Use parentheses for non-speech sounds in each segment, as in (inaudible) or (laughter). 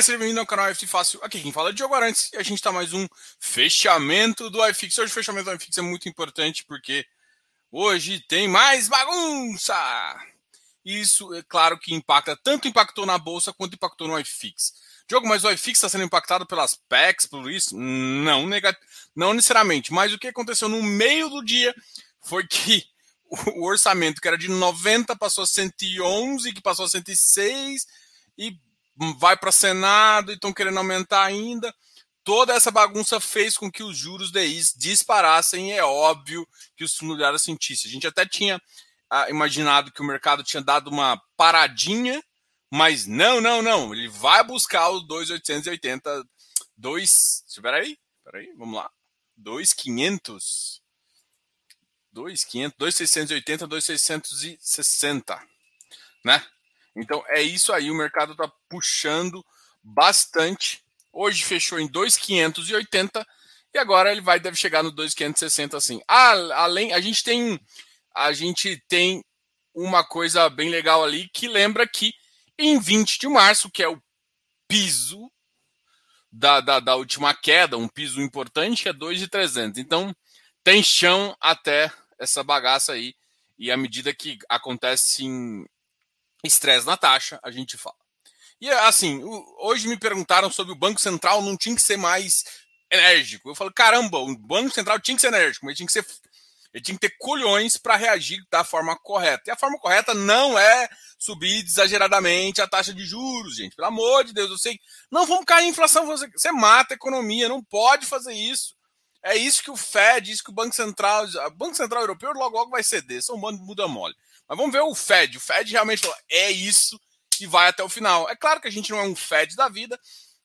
Olá, seja bem-vindo ao canal FT Fácil. Aqui quem fala é Diogo Arantes e a gente está mais um fechamento do iFix. Hoje o fechamento do iFix é muito importante porque hoje tem mais bagunça. Isso, é claro que impacta, tanto impactou na bolsa quanto impactou no iFix. Diogo, mas o iFix está sendo impactado pelas PECs, por isso? Não, não necessariamente. Mas o que aconteceu no meio do dia foi que (laughs) o orçamento que era de 90 passou a 111, que passou a 106 e vai para Senado e estão querendo aumentar ainda. Toda essa bagunça fez com que os juros DIs disparassem e é óbvio que os fundos sentissem. A gente até tinha ah, imaginado que o mercado tinha dado uma paradinha, mas não, não, não. Ele vai buscar os 2,880, 2. Espera aí, espera aí, vamos lá. 2,500. 2,500, 2,680, 2,660, né? Então é isso aí, o mercado está puxando bastante. Hoje fechou em 2,580 e agora ele vai deve chegar no 2,560 assim. Ah, além a gente tem a gente tem uma coisa bem legal ali que lembra que em 20 de março, que é o piso da, da, da última queda, um piso importante, é 2,300. Então tem chão até essa bagaça aí. E à medida que acontece em estresse na taxa, a gente fala. E assim, hoje me perguntaram sobre o Banco Central não tinha que ser mais enérgico. Eu falo, caramba, o Banco Central tinha que ser enérgico, mas tinha que ser. Ele tinha que ter colhões para reagir da forma correta. E a forma correta não é subir exageradamente a taxa de juros, gente. Pelo amor de Deus, eu sei. Não vamos cair em inflação. Você, mata a economia, não pode fazer isso. É isso que o Fed, isso que o Banco Central. O Banco Central Europeu logo logo vai ceder. São um bando de muda mole. Mas vamos ver o Fed. O Fed realmente falou, é isso e vai até o final. É claro que a gente não é um Fed da vida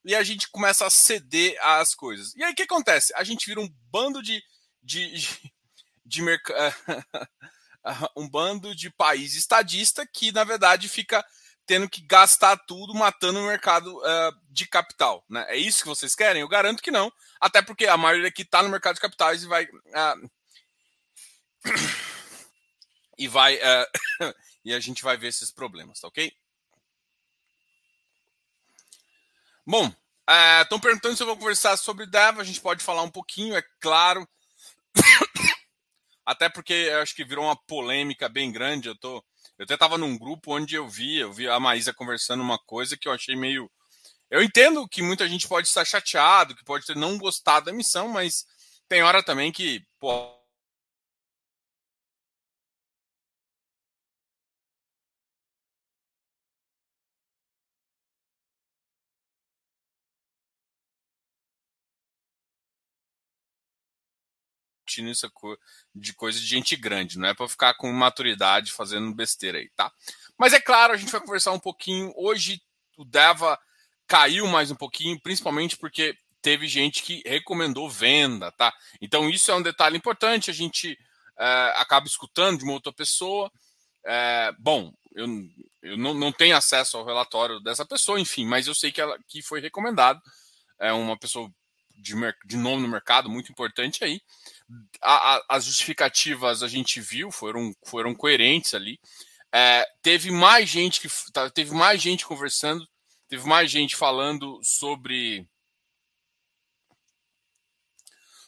e a gente começa a ceder às coisas. E aí o que acontece? A gente vira um bando de. de, (laughs) de, de (laughs) um bando de país estadista que, na verdade, fica tendo que gastar tudo matando o mercado uh, de capital. Né? É isso que vocês querem? Eu garanto que não. Até porque a maioria aqui está no mercado de capitais e vai. Uh (clears throat) e vai uh, (coughs) e a gente vai ver esses problemas, tá ok? Bom, estão uh, perguntando se eu vou conversar sobre Dev, a gente pode falar um pouquinho, é claro. (coughs) Até porque acho que virou uma polêmica bem grande. Eu tô, eu até estava num grupo onde eu vi, eu vi a Maísa conversando uma coisa que eu achei meio. Eu entendo que muita gente pode estar chateado, que pode ter não gostado da missão, mas tem hora também que, pô, discutindo isso de coisa de gente grande, não é para ficar com maturidade fazendo besteira aí, tá? Mas é claro, a gente vai conversar um pouquinho. Hoje o Deva caiu mais um pouquinho, principalmente porque teve gente que recomendou venda, tá? Então isso é um detalhe importante, a gente é, acaba escutando de uma outra pessoa. É, bom, eu, eu não, não tenho acesso ao relatório dessa pessoa, enfim, mas eu sei que ela que foi recomendado. É uma pessoa de, de nome no mercado muito importante aí a, a, as justificativas a gente viu, foram, foram coerentes ali. É, teve mais gente que tá, teve mais gente conversando, teve mais gente falando sobre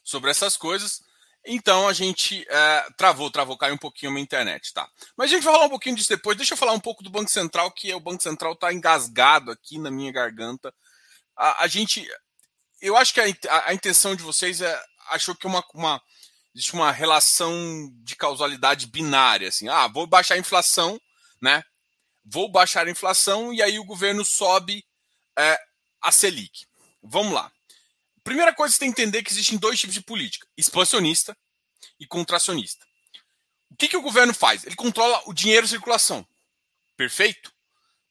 sobre essas coisas. Então a gente é, travou, travou, caiu um pouquinho a minha internet, tá? Mas a gente vai falar um pouquinho disso depois. Deixa eu falar um pouco do Banco Central, que é, o Banco Central está engasgado aqui na minha garganta. A, a, gente, eu acho que a, a, a intenção de vocês é achou que uma, uma, existe uma relação de causalidade binária, assim, ah, vou baixar a inflação, né? Vou baixar a inflação e aí o governo sobe é, a Selic. Vamos lá. Primeira coisa que você tem que entender é que existem dois tipos de política: expansionista e contracionista. O que, que o governo faz? Ele controla o dinheiro em circulação. Perfeito?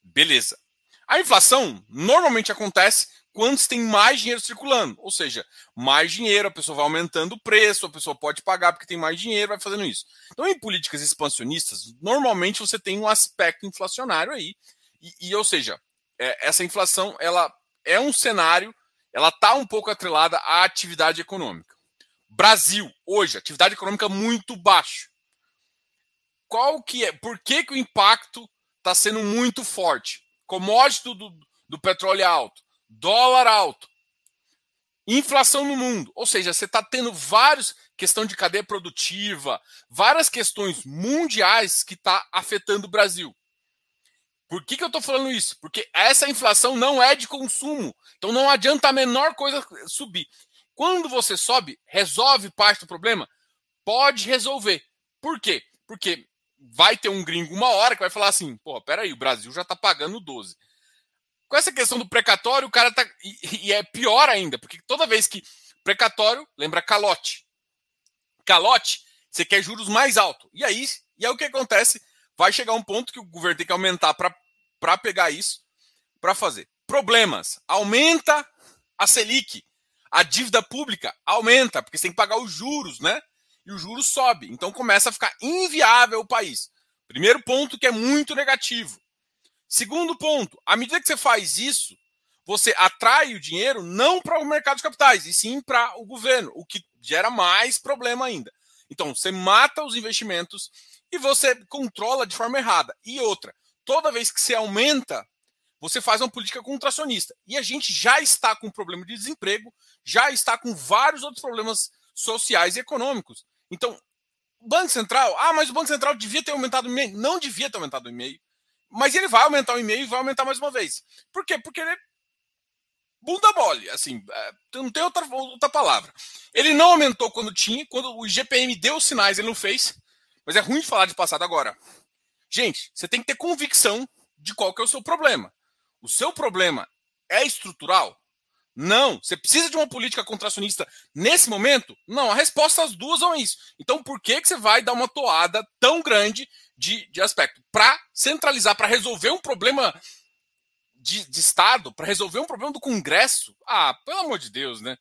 Beleza. A inflação normalmente acontece quantos tem mais dinheiro circulando. Ou seja, mais dinheiro, a pessoa vai aumentando o preço, a pessoa pode pagar porque tem mais dinheiro, vai fazendo isso. Então, em políticas expansionistas, normalmente você tem um aspecto inflacionário aí. E, e ou seja, é, essa inflação ela é um cenário, ela está um pouco atrelada à atividade econômica. Brasil, hoje, atividade econômica muito baixa. Qual que é? Por que, que o impacto está sendo muito forte? Commodity do, do petróleo é alto dólar alto, inflação no mundo. Ou seja, você está tendo vários questão de cadeia produtiva, várias questões mundiais que está afetando o Brasil. Por que, que eu estou falando isso? Porque essa inflação não é de consumo. Então não adianta a menor coisa subir. Quando você sobe, resolve parte do problema? Pode resolver. Por quê? Porque vai ter um gringo uma hora que vai falar assim: pô, peraí, o Brasil já está pagando 12. Com essa questão do precatório, o cara tá. E, e é pior ainda, porque toda vez que. Precatório, lembra calote. Calote, você quer juros mais altos. E aí, e aí o que acontece? Vai chegar um ponto que o governo tem que aumentar para pegar isso, para fazer. Problemas. Aumenta a Selic. A dívida pública aumenta, porque você tem que pagar os juros, né? E o juros sobe. Então começa a ficar inviável o país. Primeiro ponto que é muito negativo. Segundo ponto, à medida que você faz isso, você atrai o dinheiro não para o mercado de capitais, e sim para o governo, o que gera mais problema ainda. Então, você mata os investimentos e você controla de forma errada. E outra, toda vez que você aumenta, você faz uma política contracionista. E a gente já está com problema de desemprego, já está com vários outros problemas sociais e econômicos. Então, Banco Central, ah, mas o Banco Central devia ter aumentado o e-mail. Não devia ter aumentado o e-mail. Mas ele vai aumentar o e-mail e vai aumentar mais uma vez. Por quê? Porque ele é bunda mole, assim, é, não tem outra, outra palavra. Ele não aumentou quando tinha, quando o IGPM deu sinais, ele não fez. Mas é ruim falar de passado agora. Gente, você tem que ter convicção de qual que é o seu problema. O seu problema é estrutural? Não. Você precisa de uma política contracionista nesse momento? Não. A resposta às duas são isso. Então, por que, que você vai dar uma toada tão grande de, de aspecto? Para centralizar, para resolver um problema de, de Estado, para resolver um problema do Congresso? Ah, pelo amor de Deus, né?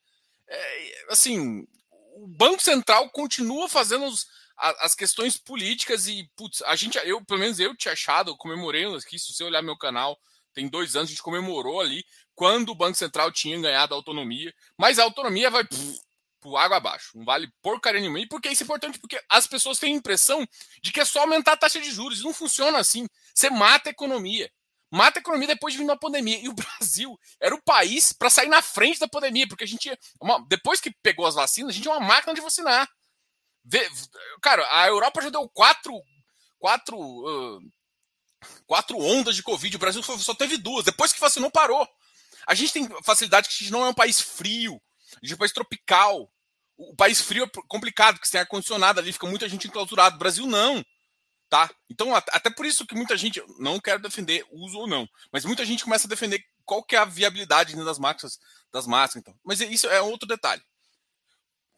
É, assim, o Banco Central continua fazendo os, as questões políticas e, putz, a gente, eu, pelo menos eu tinha achado, comemorei aqui, se você olhar meu canal, tem dois anos, a gente comemorou ali quando o Banco Central tinha ganhado a autonomia, mas a autonomia vai pff, pro água abaixo, não vale porcaria nenhuma. E por que isso é importante? Porque as pessoas têm a impressão de que é só aumentar a taxa de juros, não funciona assim. Você mata a economia. Mata a economia depois de vir uma pandemia. E o (laughs) Brasil era o país para sair na frente da pandemia, porque a gente, depois que pegou as vacinas, a gente é uma máquina de vacinar. Cara, a Europa já deu quatro, quatro, uh, quatro ondas de Covid. O Brasil só teve duas. Depois que vacinou, parou. A gente tem facilidade que a gente não é um país frio. A gente é um país tropical. O país frio é complicado, porque você tem ar-condicionado ali, fica muita gente enclausurada. O Brasil não. Tá? Então, até por isso que muita gente, não quero defender uso ou não, mas muita gente começa a defender qual que é a viabilidade das máquinas, das máquinas. Então. Mas isso é outro detalhe.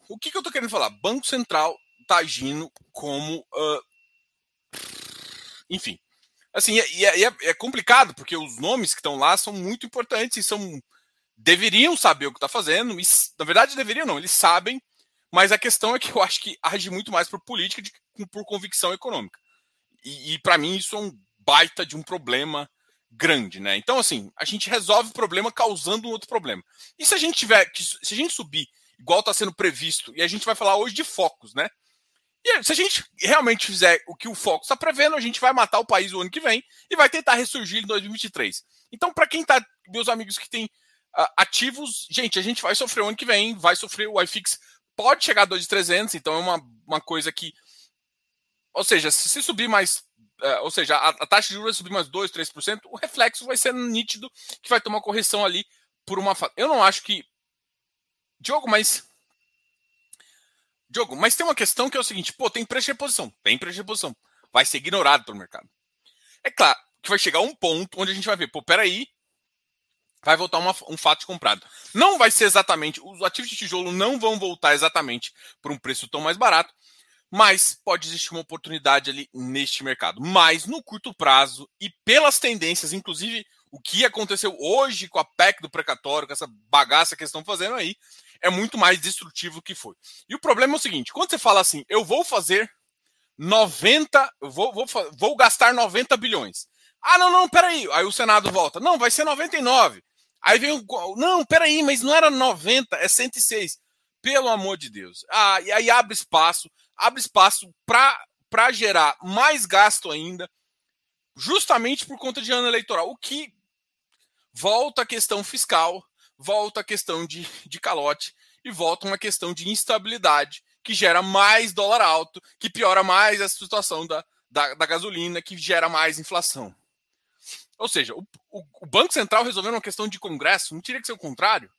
O que, que eu estou querendo falar? Banco Central está agindo como. Uh, enfim. Assim, é, é, é, é, complicado, porque os nomes que estão lá são muito importantes e são. Deveriam saber o que está fazendo. E, na verdade, deveriam não, eles sabem, mas a questão é que eu acho que age muito mais por política de, por convicção econômica. E, e para mim isso é um baita de um problema grande, né? Então, assim, a gente resolve o problema causando um outro problema. E se a gente tiver, se a gente subir igual está sendo previsto, e a gente vai falar hoje de focos, né? E se a gente realmente fizer o que o Focus está prevendo, a gente vai matar o país o ano que vem e vai tentar ressurgir em 2023. Então, para quem tá, meus amigos que têm uh, ativos, gente, a gente vai sofrer o ano que vem, vai sofrer o iFix, pode chegar a 2,300, então é uma, uma coisa que. Ou seja, se subir mais. Uh, ou seja, a, a, taxa de juros subir mais 2, 3%, o reflexo vai ser nítido que vai ter uma correção ali por uma. Eu não acho que Diogo, mas. Diogo, mas tem uma questão que é o seguinte: pô, tem preço de reposição. Tem preço de reposição. Vai ser ignorado pelo mercado. É claro que vai chegar um ponto onde a gente vai ver, pô, peraí. Vai voltar uma, um fato comprado. Não vai ser exatamente. Os ativos de tijolo não vão voltar exatamente por um preço tão mais barato, mas pode existir uma oportunidade ali neste mercado. Mas no curto prazo e pelas tendências, inclusive o que aconteceu hoje com a PEC do precatório, com essa bagaça que eles estão fazendo aí, é muito mais destrutivo que foi. E o problema é o seguinte: quando você fala assim, eu vou fazer 90, vou, vou, vou gastar 90 bilhões. Ah, não, não, peraí. Aí o Senado volta. Não, vai ser 99. Aí vem o. Não, peraí, mas não era 90, é 106. Pelo amor de Deus. Ah, e aí abre espaço, abre espaço para gerar mais gasto ainda, justamente por conta de ano eleitoral. O que volta a questão fiscal, volta a questão de, de calote e volta uma questão de instabilidade que gera mais dólar alto, que piora mais a situação da, da, da gasolina, que gera mais inflação. Ou seja, o, o, o, Banco Central resolvendo uma questão de Congresso não teria que ser o contrário.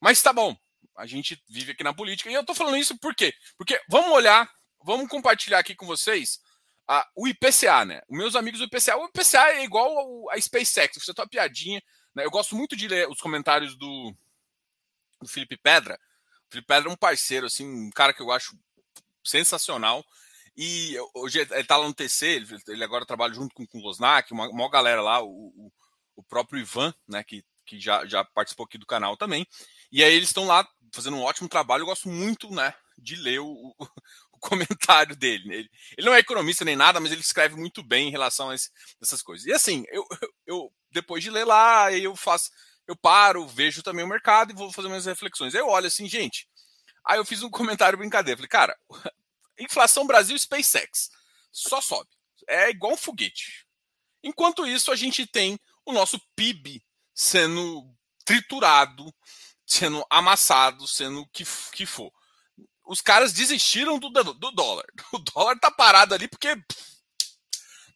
Mas tá bom, a gente vive aqui na política. E eu tô falando isso por quê? Porque vamos olhar, vamos compartilhar aqui com vocês a, o IPCA, né? Os meus amigos do IPCA. O IPCA é igual a SpaceX, você tá uma piadinha. Né? Eu gosto muito de ler os comentários do, do Felipe Pedra. O Felipe Pedra é um parceiro, assim, um cara que eu acho sensacional. E hoje ele tá lá no TC, ele, agora trabalha junto com, com o Losnak, uma, uma galera lá, o, o, o, próprio Ivan, né, que, que já, já participou aqui do canal também. E aí eles estão lá fazendo um ótimo trabalho. Eu gosto muito, né, de ler o, o, (laughs) comentário dele. Ele, ele, não é economista nem nada, mas ele escreve muito bem em relação a esse, essas coisas. E assim, eu, (laughs) eu depois de ler lá, eu faço, eu paro, vejo também o mercado e vou fazer minhas reflexões. Eu olho assim, gente. Aí eu fiz um (laughs) comentário brincadeira. Falei, cara, Inflação Brasil SpaceX. Só sobe. É igual um foguete. Enquanto isso, a gente tem o nosso PIB sendo triturado, sendo amassado, sendo o que, que for. Os caras desistiram do, do dólar. (laughs) O dólar tá parado ali porque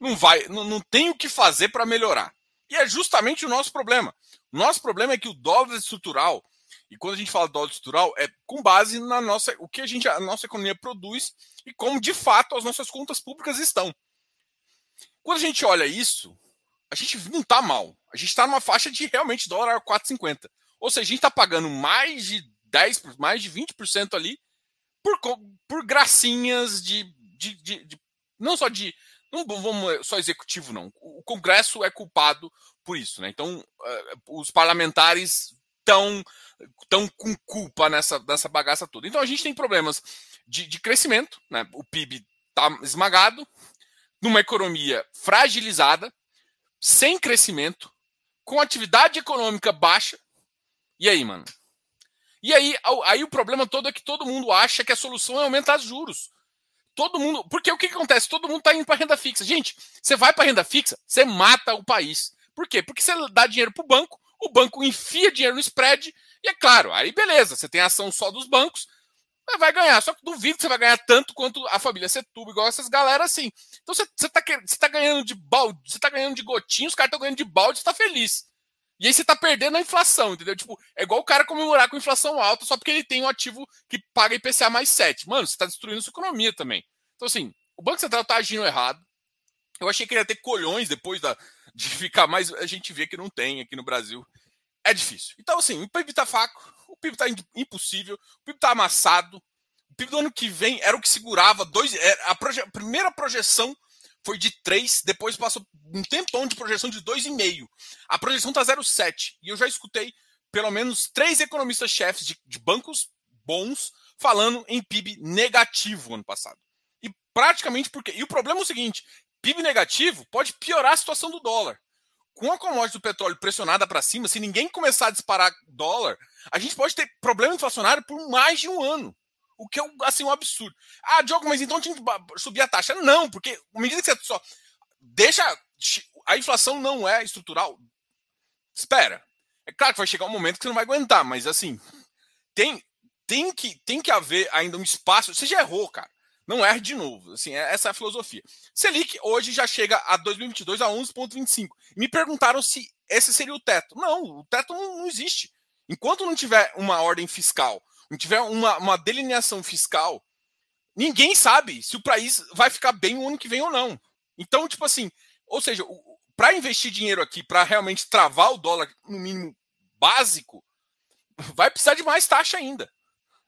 não vai, não, não tem o que fazer para melhorar. E é justamente o nosso problema. Nosso problema é que o dólar estrutural e quando a gente fala dólar estrutural, é com base na nossa, o que a gente, a nossa economia produz e como de fato as nossas contas públicas estão. Quando a gente olha isso, a gente não está mal. A gente está numa faixa de realmente dólar a 4,50. Ou seja, a gente está pagando mais de 10, mais de 20% ali por, por gracinhas de, de, de, de, Não só de. Não vamos só executivo, não. O Congresso é culpado por isso. Né? Então, uh, os parlamentares estão tão com culpa nessa, nessa bagaça toda. Então a gente tem problemas de, de crescimento, né? o PIB está esmagado, numa economia fragilizada, sem crescimento, com atividade econômica baixa. E aí, mano? E aí, aí o problema todo é que todo mundo acha que a solução é aumentar os juros. Todo mundo. Porque o que acontece? Todo mundo está indo para renda fixa. Gente, você vai para renda fixa, você mata o país. Por quê? Porque você dá dinheiro para o banco, o banco enfia dinheiro no spread, e é claro, aí beleza, você tem ação só dos bancos, vai ganhar. Só que duvido que você vai ganhar tanto quanto a família Setúbal, igual essas galera assim. Então você, você, tá, você tá ganhando de balde, você tá ganhando de gotinho, os caras estão ganhando de balde, você tá feliz. E aí você tá perdendo a inflação, entendeu? Tipo, é igual o cara comemorar com inflação alta só porque ele tem um ativo que paga IPCA mais 7. Mano, você tá destruindo sua economia também. Então, assim, o Banco Central tá agindo errado. Eu achei que ele ia ter colhões depois da, de ficar mais. A gente vê que não tem aqui no Brasil. É difícil. Então, assim, o PIB tá fraco, o PIB tá impossível, o PIB tá amassado. O PIB do ano que vem era o que segurava dois. A, proje, a primeira projeção foi de 3, depois passou um tempão de projeção de 2,5. A projeção tá 0,7. E eu já escutei pelo menos três economistas-chefes de, de bancos bons falando em PIB negativo ano passado. E praticamente porque. E o problema é o seguinte: PIB negativo pode piorar a situação do dólar. Com a commodity do petróleo pressionada para cima, se ninguém começar a disparar dólar, a gente pode ter problema inflacionário por mais de um ano. O que é assim, um absurdo. Ah, Diogo, mas então tinha que subir a taxa. Não, porque à medida que você só deixa. A inflação não é estrutural. Espera. É claro que vai chegar um momento que você não vai aguentar, mas assim, tem, tem, que, tem que haver ainda um espaço. Você já errou, cara. Não erre de novo. Assim, é, essa é a filosofia. Selic hoje já chega a 2022 a 11,25. Me perguntaram se esse seria o teto. Não, o teto não, existe. Enquanto não tiver uma ordem fiscal, não tiver uma, uma delineação fiscal, ninguém sabe se o país vai ficar bem o ano que vem ou não. Então, tipo assim, ou seja, para investir dinheiro aqui, para realmente travar o dólar no mínimo básico, vai precisar de mais taxa ainda.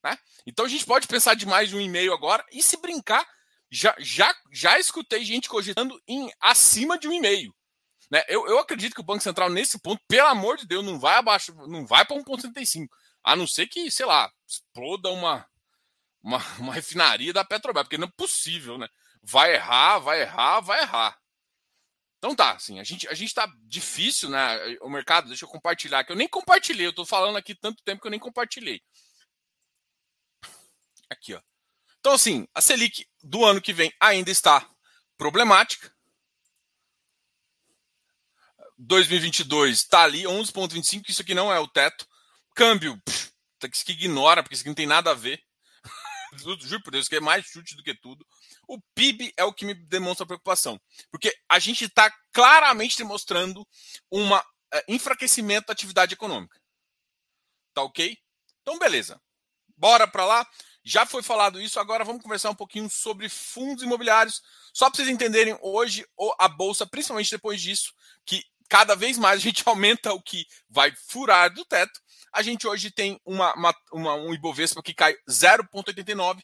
Né? Então a gente pode pensar de mais de um e-mail agora e se brincar, já, já, já escutei gente cogitando em acima de um e-mail. Né? Eu, eu acredito que o Banco Central, nesse ponto, pelo amor de Deus, não vai abaixo, não vai para 1,75. A não ser que, sei lá, exploda uma, uma, uma refinaria da Petrobras, porque não é possível, né? Vai errar, vai errar, vai errar. Então tá, assim, a gente, a gente tá difícil, né? O mercado, deixa eu compartilhar, que eu nem compartilhei, eu tô falando aqui tanto tempo que eu nem compartilhei. Aqui, ó. Então, assim, a Selic do ano que vem ainda está problemática. 2022 está ali, 11,25, isso aqui não é o teto. Câmbio, pff, isso aqui ignora, porque isso aqui não tem nada a ver. (laughs) Juro por Deus, isso aqui é mais chute do que tudo. O PIB é o que me demonstra preocupação, porque a gente está claramente demonstrando um uh, enfraquecimento da atividade econômica. Tá ok? Então, beleza. Bora para lá. Já foi falado isso, agora vamos conversar um pouquinho sobre fundos imobiliários. Só para vocês entenderem, hoje a bolsa, principalmente depois disso, que cada vez mais a gente (laughs) aumenta o que vai furar do teto. A gente hoje tem uma, uma, uma um Ibovespa que cai 0,89,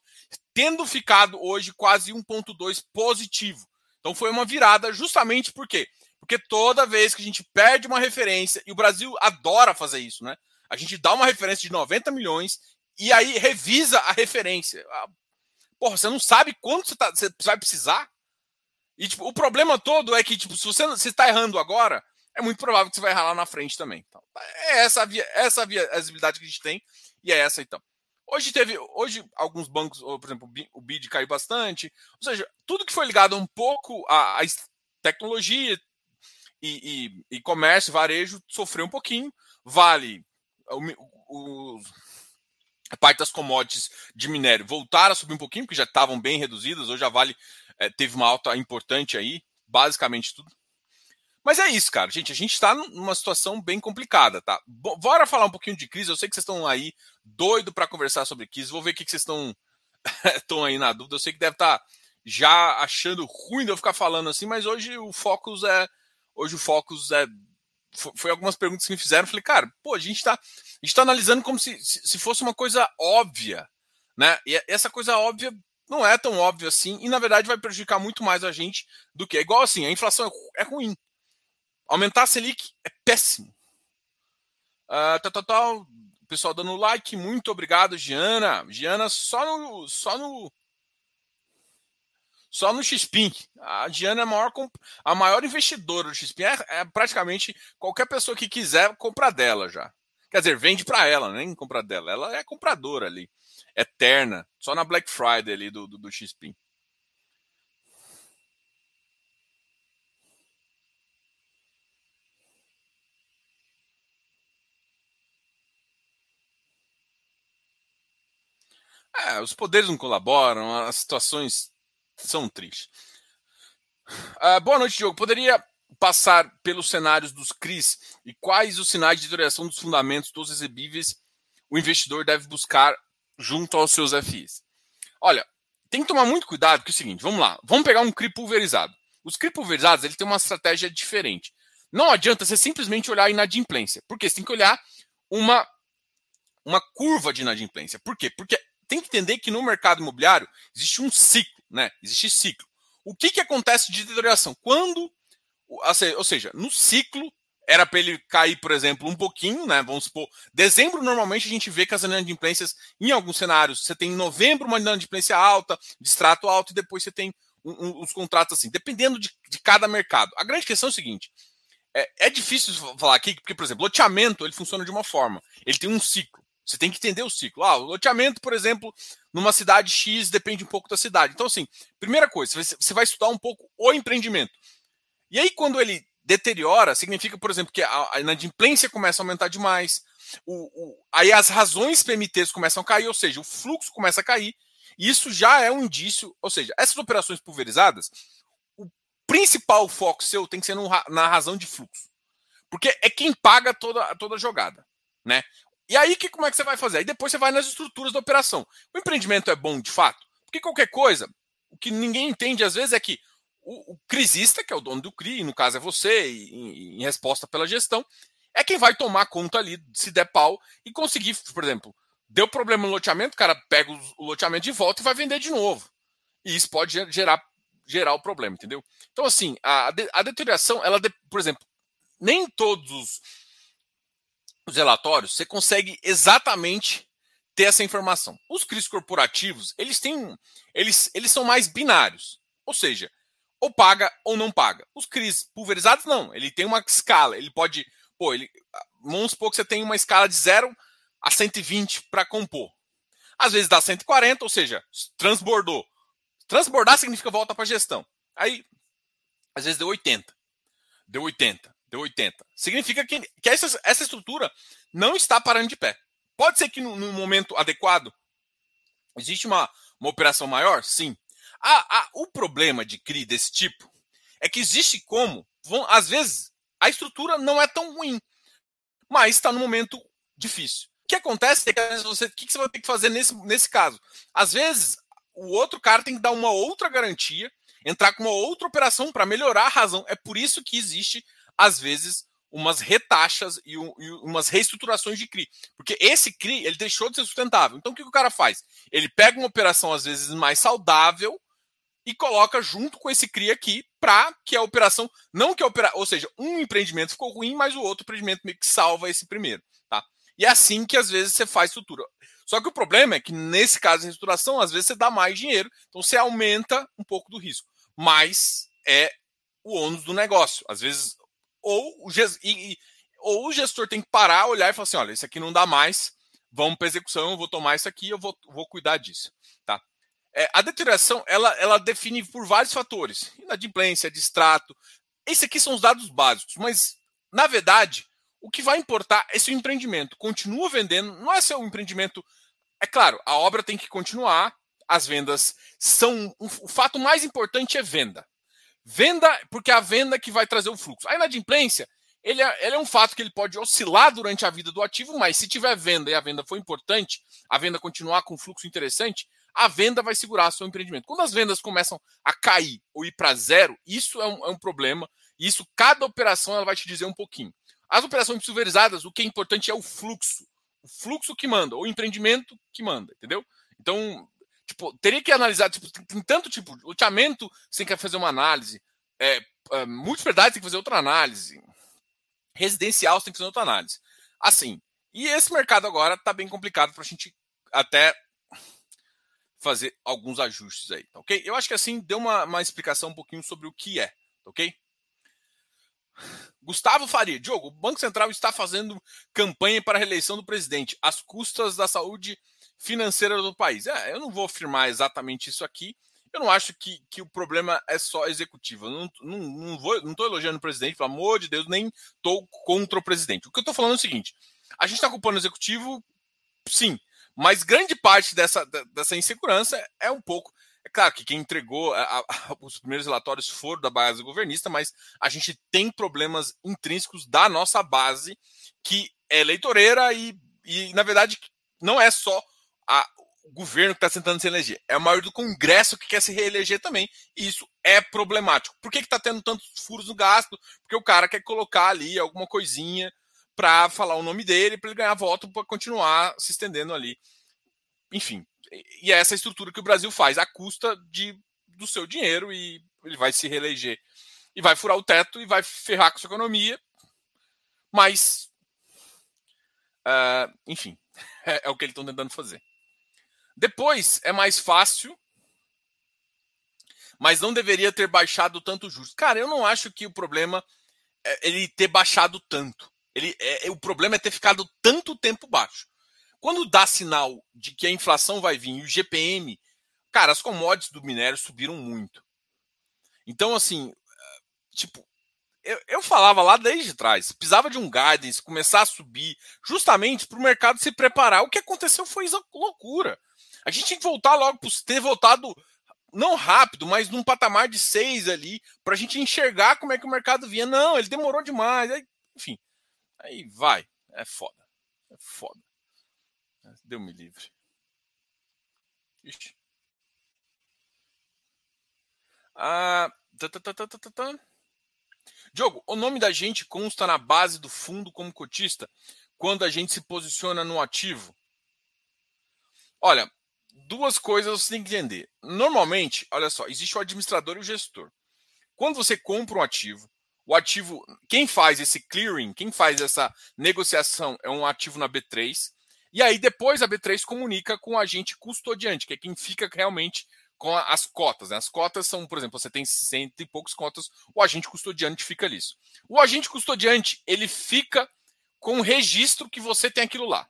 tendo ficado hoje quase 1,2 positivo. Então foi uma virada justamente por quê? Porque toda vez que a gente perde uma referência, e o Brasil adora fazer isso, né? A gente dá uma referência de 90 milhões e aí revisa a referência. Ah, porra, você não sabe quanto você, tá, você vai precisar? E tipo, o problema todo é que, tipo, se você está errando agora, é muito provável que você vai errar lá na frente também. Então, é essa a, via, essa a visibilidade que a gente tem, e é essa então. Hoje teve, hoje alguns bancos, por exemplo, o BID caiu bastante. Ou seja, tudo que foi ligado um pouco à, à tecnologia e, e, e, comércio, varejo, sofreu um pouquinho. Vale, o, o, a parte das commodities de minério voltaram a subir um pouquinho, porque já estavam bem reduzidas. Hoje a Vale é, teve uma alta importante aí, basicamente tudo. Mas é isso, cara. Gente, a gente está numa situação bem complicada, tá? Bora falar um pouquinho de crise. Eu sei que vocês estão aí doido para conversar sobre crise. Vou ver o que vocês estão (laughs) estão aí na dúvida. Eu sei que deve estar tá já achando ruim de eu ficar falando assim, mas hoje o Focus é hoje o Focus é foi algumas perguntas que me fizeram. Falei, cara, pô, a gente está tá analisando como se, se fosse uma coisa óbvia, né? E essa coisa óbvia não é tão óbvia assim e na verdade vai prejudicar muito mais a gente do que é igual assim. A inflação é, é ruim. Aumentar a Selic é péssimo. Uh, tal, tal. Pessoal dando like, muito obrigado, Giana. Giana só no. Só no. Só no XPIN. A Giana é a maior, a maior investidora do XPIN. É, é praticamente qualquer pessoa que quiser comprar dela já. Quer dizer, vende para ela, nem comprar dela. Ela é compradora ali. Eterna. Só na Black Friday ali do, do, do. É, os poderes não colaboram, as situações são tristes. Uh, boa noite, Diogo. Poderia passar pelos cenários dos CRIs e quais os sinais de deterioração dos fundamentos dos exibíveis o investidor deve buscar junto aos seus FIs? Olha, tem que tomar muito cuidado, porque é o seguinte, vamos lá, vamos pegar um CRI pulverizado. Os CRI pulverizados ele tem uma estratégia diferente. Não adianta você simplesmente olhar a inadimplência, porque você tem que olhar uma, uma curva de inadimplência. Por quê? Porque tem que entender que no mercado imobiliário existe um ciclo, né? Existe ciclo. O que, que acontece de deterioração? Quando, ou seja, no ciclo era para ele cair, por exemplo, um pouquinho, né? Vamos supor, dezembro normalmente a gente vê que as inadimplências, em alguns cenários, você tem em novembro uma inadimplência alta, distrato alto, e depois você tem um, um, os contratos assim, dependendo de, de, cada mercado. A grande questão é o seguinte: é, é difícil falar aqui, porque, por exemplo, loteamento ele funciona de uma forma, ele tem um ciclo. Você tem que entender o ciclo. Ah, o loteamento, por exemplo, numa cidade X depende um pouco da cidade. Então, assim, primeira coisa, você vai estudar um pouco o empreendimento. E aí, quando ele deteriora, significa, por exemplo, que a inadimplência começa a aumentar demais, o, o, aí as razões PMTs começam a cair, ou seja, o fluxo começa a cair, e isso já é um indício, ou seja, essas operações pulverizadas, o principal foco seu tem que ser no, na razão de fluxo. Porque é quem paga toda, toda a jogada. Né? E aí, que, como é que você vai fazer? Aí depois você vai nas estruturas da operação. O empreendimento é bom de fato? Porque qualquer coisa, o que ninguém entende às vezes é que o, o crisista, que é o dono do CRI, no caso é você, em, em resposta pela gestão, é quem vai tomar conta ali, se der pau, e conseguir, por exemplo, deu problema no loteamento, o cara pega o loteamento de volta e vai vender de novo. E isso pode gerar, gerar o problema, entendeu? Então, assim, a, a deterioração, ela, por exemplo, nem todos os relatórios, você consegue exatamente ter essa informação. Os CRIs corporativos, eles têm, eles, eles são mais binários, ou seja, ou paga ou não paga. Os CRIs pulverizados não, ele tem uma escala, ele pode, pô, ele, vamos supor que você tem uma escala de 0 a 120 para compor. Às vezes dá 140, ou seja, transbordou. Transbordar significa volta para gestão. Aí, às vezes deu 80. Deu 80. deu 80. Significa que, que essa, essa estrutura não está parando de pé. Pode ser que no, no momento adequado existe uma, uma operação maior? Sim. Ah, ah, o problema de CRI desse tipo é que existe como, vão, às vezes, a estrutura não é tão ruim, mas está no momento difícil. O que acontece é que você, o que você vai ter que fazer nesse, nesse caso? Às vezes, o outro cara tem que dar uma outra garantia, entrar com uma outra operação para melhorar a razão. É por isso que existe, às vezes, umas retaxas e, e, umas reestruturações de CRI. Porque esse CRI, ele deixou de ser sustentável. Então, o que, que o cara faz? Ele pega uma operação, às vezes, mais saudável e coloca junto com esse CRI aqui para que a operação, não que a operação, ou seja, um empreendimento ficou ruim, mas o outro empreendimento meio que salva esse primeiro, tá? E é assim que às vezes você faz estrutura. Só que o problema é que nesse caso de reestruturação, às vezes você dá mais dinheiro, então você aumenta um pouco do risco, mas é o ônus do negócio. Às vezes ou o, e, ou o gestor tem que parar, olhar e falar assim, olha, isso aqui não dá mais, vamos para execução, eu vou tomar isso aqui, eu vou, vou cuidar disso, tá? É, a deterioração, ela, ela define por vários fatores. Inadimplência, distrato. Esses aqui são os dados básicos. Mas, na verdade, o que vai importar é se o empreendimento continua vendendo. Não é se o empreendimento... É claro, a obra tem que continuar. As vendas são... O fato mais importante é venda. Venda, porque é a venda que vai trazer o fluxo. A inadimplência, ele é, ele é, um fato que ele pode oscilar durante a vida do ativo, mas se tiver venda e a venda for importante, a venda continuar com fluxo interessante, a venda vai segurar seu empreendimento. Quando as vendas começam a cair ou ir para zero, isso é um, é um, problema. Isso, cada operação, ela vai te dizer um pouquinho. As operações pulverizadas, o que é importante é o fluxo. O fluxo que manda, o empreendimento que manda, entendeu? Então, tipo, teria que analisar, tipo, tem tanto tipo, loteamento, você tem que fazer uma análise. É, é, tem que fazer outra análise. Residencial, você tem que fazer outra análise. Assim, e esse mercado agora está bem complicado para a gente até fazer alguns ajustes aí, tá ok? Eu acho que assim deu uma, uma explicação um pouquinho sobre o que é, tá ok? Gustavo Faria, Diogo, o Banco Central está fazendo campanha para a reeleição do presidente, às custas da saúde financeira do país. É, eu não vou afirmar exatamente isso aqui. Eu não acho que, que o problema é só executivo. Eu não, não, não não estou elogiando o presidente, pelo amor de Deus, nem estou contra o presidente. O que eu estou falando é o seguinte: a gente está culpando o executivo, sim, mas grande parte dessa, dessa insegurança é um pouco. É claro que quem entregou a, a, (laughs) os primeiros relatórios foram da base governista, mas a gente tem problemas intrínsecos da nossa base que é eleitoreira e, e na verdade, não é só a, o governo que está tentando se eleger, é o maior do Congresso que quer se reeleger também, e isso é problemático. Por que está tendo tantos furos no gasto? Porque o cara quer colocar ali alguma coisinha para falar o nome dele, para ele ganhar voto, para continuar se estendendo ali. Enfim, e é essa estrutura que o Brasil faz, à custa de, do seu dinheiro, e ele vai se reeleger. E vai furar o teto e vai ferrar com a sua economia. Mas, uh, enfim, (laughs) é, é o que eles estão tentando fazer. Depois, é mais fácil mas não deveria ter baixado tanto juros. Cara, eu não acho que o problema é ele ter baixado tanto. Ele, é, é, o problema é ter ficado tanto tempo baixo. Quando dá sinal de que a inflação vai vir e o GPM, cara, as commodities do minério subiram muito. Então, assim, eh, tipo, eu, eu falava lá desde trás, precisava de um guidance, começar a subir, justamente para o mercado se preparar. O que aconteceu foi loucura. A gente tinha que voltar logo para ter voltado não rápido, mas num patamar de seis ali, para a gente enxergar como é que o mercado vinha. Não, ele demorou demais. Enfim, Aí vai. É foda. É foda. Deu me livre. Ixi. Ah, tá, tá, tá, tá, tá, tá. Diogo, o nome da gente consta na base do fundo como cotista quando a gente se posiciona no ativo? Olha, duas coisas você tem que entender. Normalmente, olha só, existe o administrador e o gestor. Quando você compra um ativo, o ativo, quem faz esse clearing, quem faz essa negociação é um ativo na B3. E aí depois a B3 comunica com o agente custodiante, que é quem fica realmente com as cotas. Né? As cotas são, por exemplo, você tem cento e poucos cotas, o agente custodiante fica nisso. O agente custodiante, ele fica com o registro que você tem aquilo lá.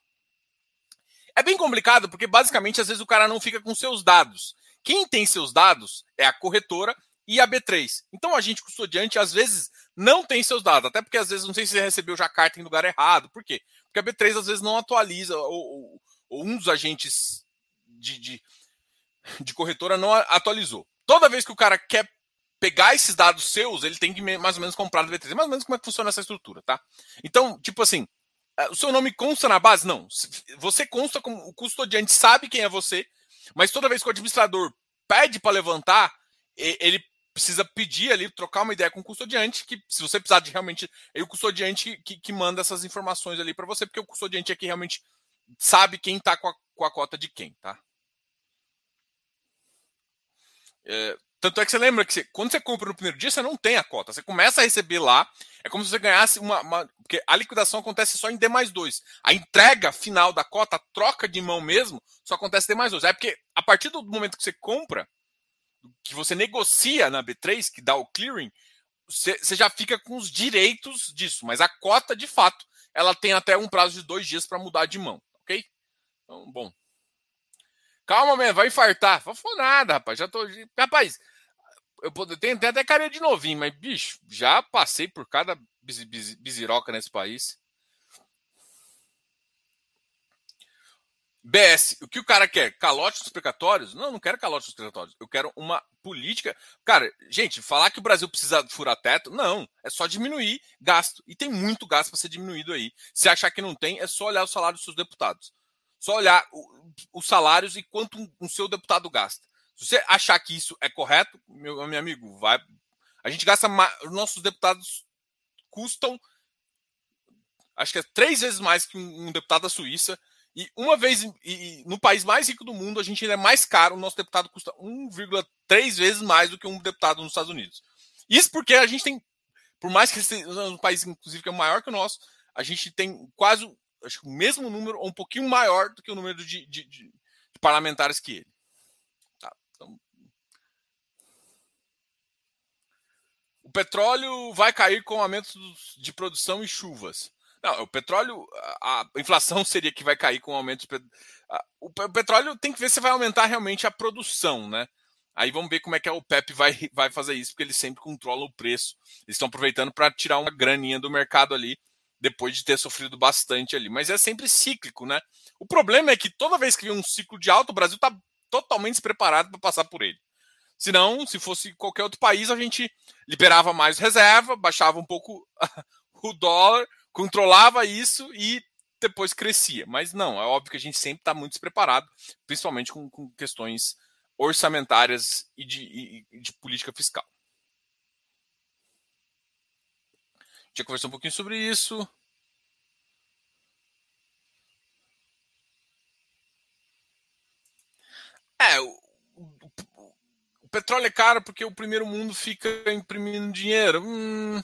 É bem complicado, porque basicamente às vezes o cara não fica com seus dados. Quem tem seus dados é a corretora e a B3. Então, a gente custodiante, às vezes, não tem seus dados. Até porque às vezes não sei se você recebeu já carta em lugar errado. Por quê? Porque a B3 às vezes não atualiza, ou, ou, ou um dos agentes de, de, de corretora não atualizou. Toda vez que o cara quer pegar esses dados seus, ele tem que mais ou menos comprar no B3. É mais ou menos como é que funciona essa estrutura, tá? Então, tipo assim, é, o seu nome consta na base? Não. Você consta como o custodiante sabe quem é você, mas toda vez que o administrador pede para levantar, ele precisa pedir ali, trocar uma ideia com o custodiante, que se você precisar de realmente. É o custodiante que, que manda essas informações ali para você, porque o custodiante é que realmente sabe quem está com, com a, cota de quem, tá? É, tanto é que você lembra que você, quando você compra no primeiro dia, você não tem a cota. Você começa a receber lá, é como se você ganhasse uma. uma porque a liquidação acontece só em D mais 2. A entrega final da cota, a troca de mão mesmo, só acontece em D mais 2. É porque a partir do momento que você compra, que você negocia na B3, que dá o clearing, você, já fica com os direitos disso. Mas a cota, de fato, ela tem até um prazo de dois dias para mudar de mão, ok? Então, bom. Calma, man, vai infartar. Não foi nada, rapaz. Já tô. Rapaz, eu tenho, até carinha de novinho, mas, bicho, já passei por cada bisiroca nesse país. BS, o que o cara quer? Calote dos precatórios? Não, não quero calote dos precatórios. Eu quero uma política. Cara, gente, falar que o Brasil precisa furar teto, não. É só diminuir gasto. E tem muito gasto para ser diminuído aí. Se achar que não tem, é só olhar o salário dos seus deputados. Só olhar os salários e quanto um, um seu deputado gasta. Se você achar que isso é correto, meu, meu amigo, vai. A gente gasta. Os nossos deputados custam. Acho que é três vezes mais que um, um deputado da Suíça e uma vez e, no país mais rico do mundo, a gente ainda é mais caro. O nosso deputado custa 1,3 vezes mais do que um deputado nos Estados Unidos. Isso porque a gente tem, por mais que seja um país, inclusive, que é maior que o nosso, a gente tem quase acho, o mesmo número, ou um pouquinho maior do que o número de, de, de parlamentares que ele. Tá, então... O petróleo vai cair com aumento de produção e chuvas. Não, o petróleo, a inflação seria que vai cair com o aumento. O petróleo tem que ver se vai aumentar realmente a produção, né? Aí vamos ver como é que a OPEP vai, vai fazer isso, porque eles sempre controlam o preço. Eles estão aproveitando para tirar uma graninha do mercado ali, depois de ter sofrido bastante ali. Mas é sempre cíclico, né? O problema é que toda vez que vem um ciclo de alto, o Brasil está totalmente despreparado para passar por ele. Se não, se fosse qualquer outro país, a gente liberava mais reserva, baixava um pouco (laughs) o dólar, controlava isso e depois crescia. Mas não, é óbvio que a gente sempre está muito despreparado, principalmente com, com questões orçamentárias e de, e de política fiscal. A gente já conversou um pouquinho sobre isso. É, o, o, o, petróleo é caro porque o primeiro mundo fica imprimindo dinheiro. Hum,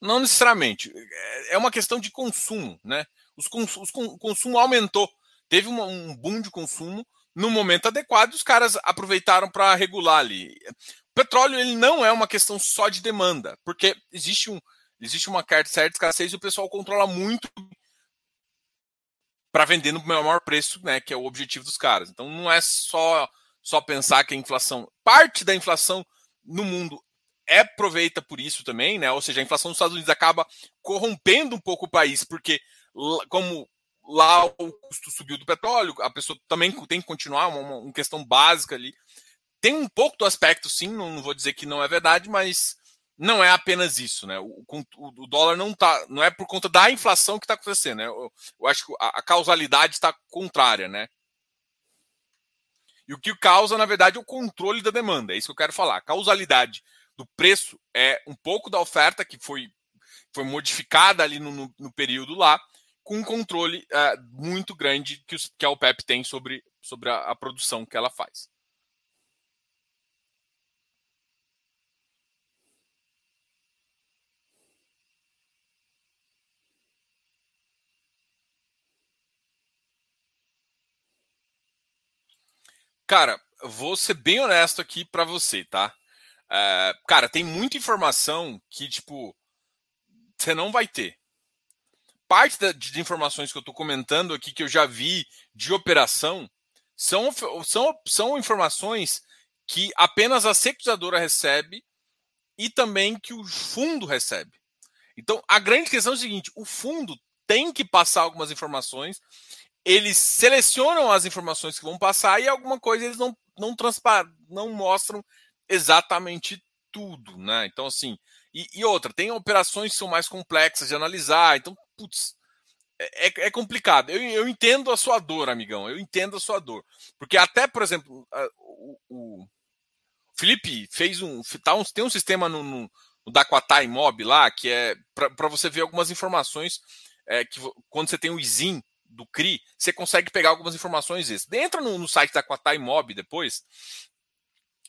não necessariamente. É uma questão de consumo, né? Os cons os o consumo aumentou. Teve uma, um boom de consumo no momento adequado. Os caras aproveitaram para regular ali. O petróleo ele não é uma questão só de demanda, porque existe um existe uma certa escassez e o pessoal controla muito para vender no maior preço, né? Que é o objetivo dos caras. Então não é só só pensar que a inflação parte da inflação no mundo é aproveita por isso também, né? Ou seja, a inflação dos Estados Unidos acaba corrompendo um pouco o país, porque como lá o custo subiu do petróleo, a pessoa também tem que continuar uma, uma questão básica ali. Tem um pouco do aspecto, sim, não vou dizer que não é verdade, mas não é apenas isso, né? O, o, o dólar não tá, não é por conta da inflação que está acontecendo, né? Eu, eu, acho que a, a causalidade está contrária, né? E o que causa, na verdade, é o controle da demanda. É isso que eu quero falar. A causalidade do preço é um pouco da oferta que foi, foi modificada ali no, no, no período lá, com um controle é, muito grande que, os, que a OPEP tem sobre, sobre a, a produção que ela faz. Cara, vou ser bem honesto aqui para você, tá? Uh, cara, tem muita informação que, tipo, você não vai ter. Parte da, de informações que eu estou comentando aqui, que eu já vi de operação, são, são, são informações que apenas a securizadora recebe e também que o fundo recebe. Então, a grande questão é o seguinte: o fundo tem que passar algumas informações, eles selecionam as informações que vão passar e alguma coisa eles não, não, não mostram exatamente tudo, né? Então, assim, e, e, outra, tem operações que são mais complexas de analisar, então, putz, é, é, é complicado. Eu, eu, entendo a sua dor, amigão, eu entendo a sua dor. Porque até, por exemplo, o, o Felipe fez um, tá um. Tem um sistema no, no, no Daquatai Mob lá, que é para você ver algumas informações. É, que quando você tem o ISIN do CRI, você consegue pegar algumas informações. Entra no, no site da Quatai Mob depois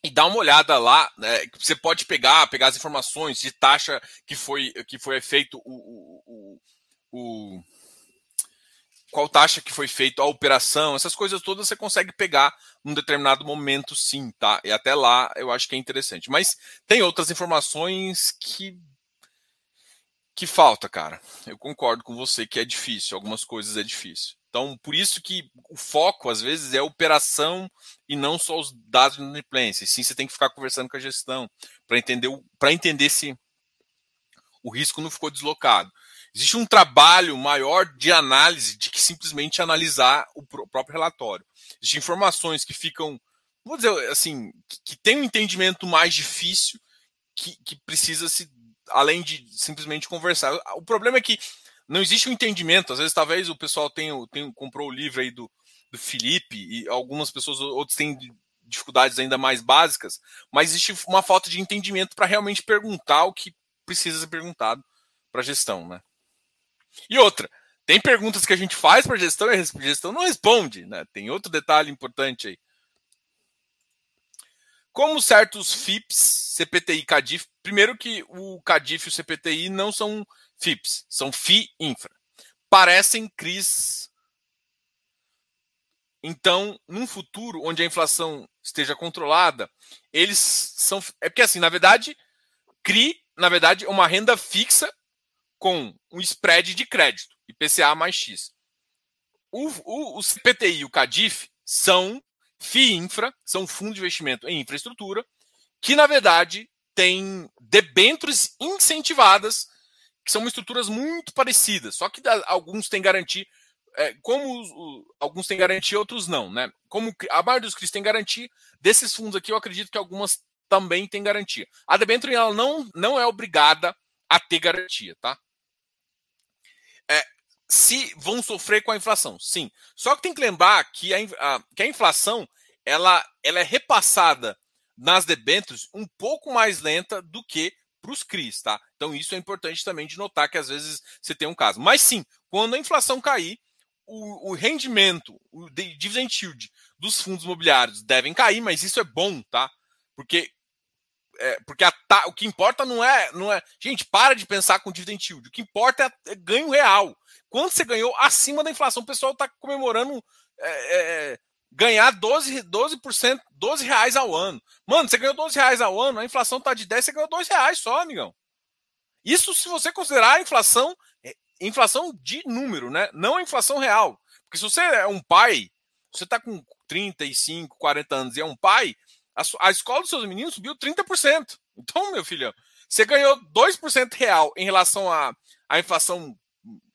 e dá uma olhada lá, né, você pode pegar, pegar as informações de taxa que foi que foi feito o, o, o, qual taxa que foi feita a operação, essas coisas todas você consegue pegar num determinado momento, sim, tá? E até lá eu acho que é interessante. Mas tem outras informações que que falta, cara. Eu concordo com você que é difícil, algumas coisas é difícil. Então, por isso que o foco, às vezes, é operação e não só os dados de inadimplência. Sim, você tem que ficar conversando com a gestão para entender, para entender se o risco não ficou deslocado. Existe um trabalho maior de análise de que simplesmente analisar o próprio relatório. Existem informações que ficam, vou dizer assim, que, que tem um entendimento mais difícil, que, que precisa se, além de simplesmente conversar. O problema é que não existe um entendimento. Às vezes, talvez o pessoal tenha, tenha comprou o livro aí do, do Felipe e algumas pessoas, outros têm dificuldades ainda mais básicas, mas existe uma falta de entendimento para realmente perguntar o que precisa ser perguntado para a gestão, né? E outra, tem perguntas que a gente faz para a gestão e a gestão não responde, né? Tem outro detalhe importante aí. Como certos FIPS, CPTI CADIF, primeiro que o CADIF e o CPTI não são FIPS, são FI Infra. Parecem CRIs. Então, num futuro onde a inflação esteja controlada, eles são. É porque, assim, na verdade, CRI, na verdade, é uma renda fixa com um spread de crédito, IPCA mais X. O, o, o CPTI e o CADIF são FI Infra, são fundos de investimento em infraestrutura, que, na verdade, têm debêntures incentivadas que são estruturas muito parecidas, só que alguns têm garantia, é, como os, o, alguns têm garantia, outros não, né? Como a maioria dos CRIs tem garantia, desses fundos aqui eu acredito que algumas também têm garantia. A debênture ela não, não é obrigada a ter garantia, tá? É, se vão sofrer com a inflação, sim. Só que tem que lembrar que a, a, que a inflação ela, ela é repassada nas debêntures um pouco mais lenta do que para os CRIs, tá? Então isso é importante também de notar que às vezes você tem um caso. Mas sim, quando a inflação cair, o, o rendimento, o dividend yield dos fundos imobiliários devem cair, mas isso é bom, tá? Porque é, porque a, tá, o que importa não é, não é. Gente, para de pensar com dividend yield. O que importa é, é ganho real. Quando você ganhou acima da inflação, o pessoal está comemorando é, é ganhar 12, 12%, 12 reais ao ano. Mano, você ganhou 12 reais ao ano, a inflação tá de 10, você ganhou 2 reais só, amigão. Isso se você considerar a inflação, é, inflação de número, né? Não a inflação real. Porque se você é um pai, você tá com 35, 40 anos e é um pai, a, a escola dos seus meninos subiu 30%. Então, meu filho, você ganhou 2% real em relação à, à inflação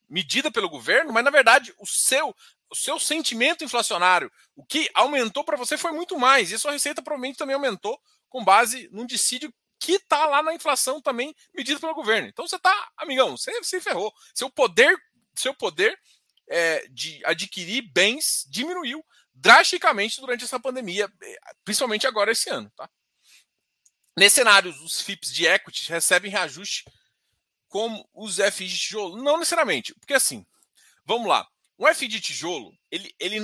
medida pelo governo, mas na verdade o seu o seu sentimento inflacionário, o que aumentou para você foi muito mais. E a sua receita provavelmente também aumentou com base num dissídio que está lá na inflação também medido pelo governo. Então você está, amigão, você se ferrou. Seu poder, seu poder é, de adquirir bens diminuiu drasticamente durante essa pandemia, principalmente agora esse ano. Tá? Nesse cenário, os FIPS de equity recebem reajuste como os FIs de tijolo? Não necessariamente, porque assim, vamos lá. Um FI de tijolo, ele, ele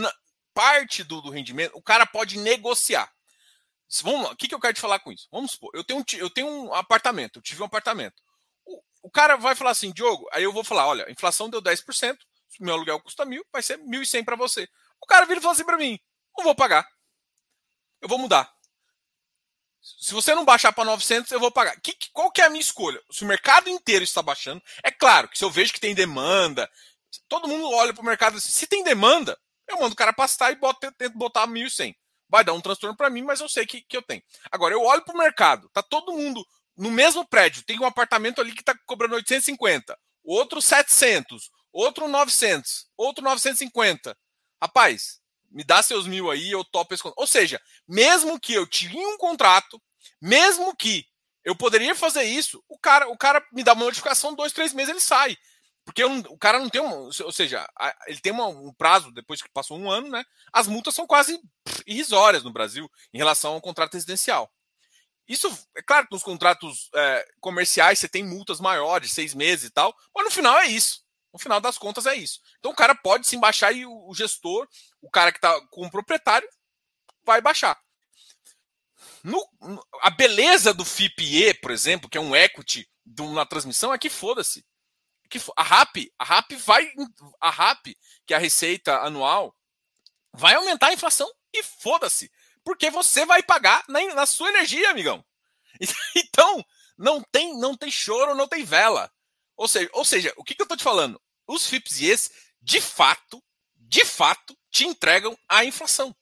parte do, do rendimento, o cara pode negociar. Vamos lá, o que, que eu quero te falar com isso? Vamos supor, eu tenho um, eu tenho um apartamento, eu tive um apartamento. O, o cara vai falar assim, Diogo, aí eu vou falar, olha, a inflação deu 10%, meu aluguel custa mil, vai ser 1.100 para você. O cara vira e fala assim para mim, não vou pagar. Eu vou mudar. Se você não baixar para 900, eu vou pagar. Que, qual que é a minha escolha? Se o mercado inteiro está baixando, é claro que se eu vejo que tem demanda, todo mundo olha para o mercado assim, se tem demanda, eu mando o cara pastar e boto, tento botar 1.100. Vai dar um transtorno para mim, mas eu sei que, que eu tenho. Agora, eu olho para o mercado, tá todo mundo no mesmo prédio, tem um apartamento ali que está cobrando 850, outro 700, outro 900, outro 950. Rapaz, me dá seus mil aí, eu topo esse. Ou seja, mesmo que eu tinha um contrato, mesmo que eu poderia fazer isso, o cara, o cara me dá uma notificação, dois, três meses ele sai. Porque o cara não tem um. Ou seja, ele tem uma, um prazo, depois que passou um ano, né? As multas são quase irrisórias no Brasil em relação ao contrato residencial. Isso, é claro que nos contratos é, comerciais você tem multas maiores, seis meses e tal, mas no final é isso. No final das contas é isso. Então o cara pode se baixar e o, gestor, o cara que está com o proprietário, vai baixar. No, a beleza do FIPE, por exemplo, que é um equity na transmissão, é que foda-se. Que a RAP, a RAP vai. A RAP, que é a receita anual, vai aumentar a inflação e foda-se. Porque você vai pagar na, na sua energia, amigão. (laughs) Então, não tem, não tem choro, não tem vela. Ou seja, ou seja, o que, que eu estou te falando? Os FIPS e ES, de fato, de fato, te entregam a inflação.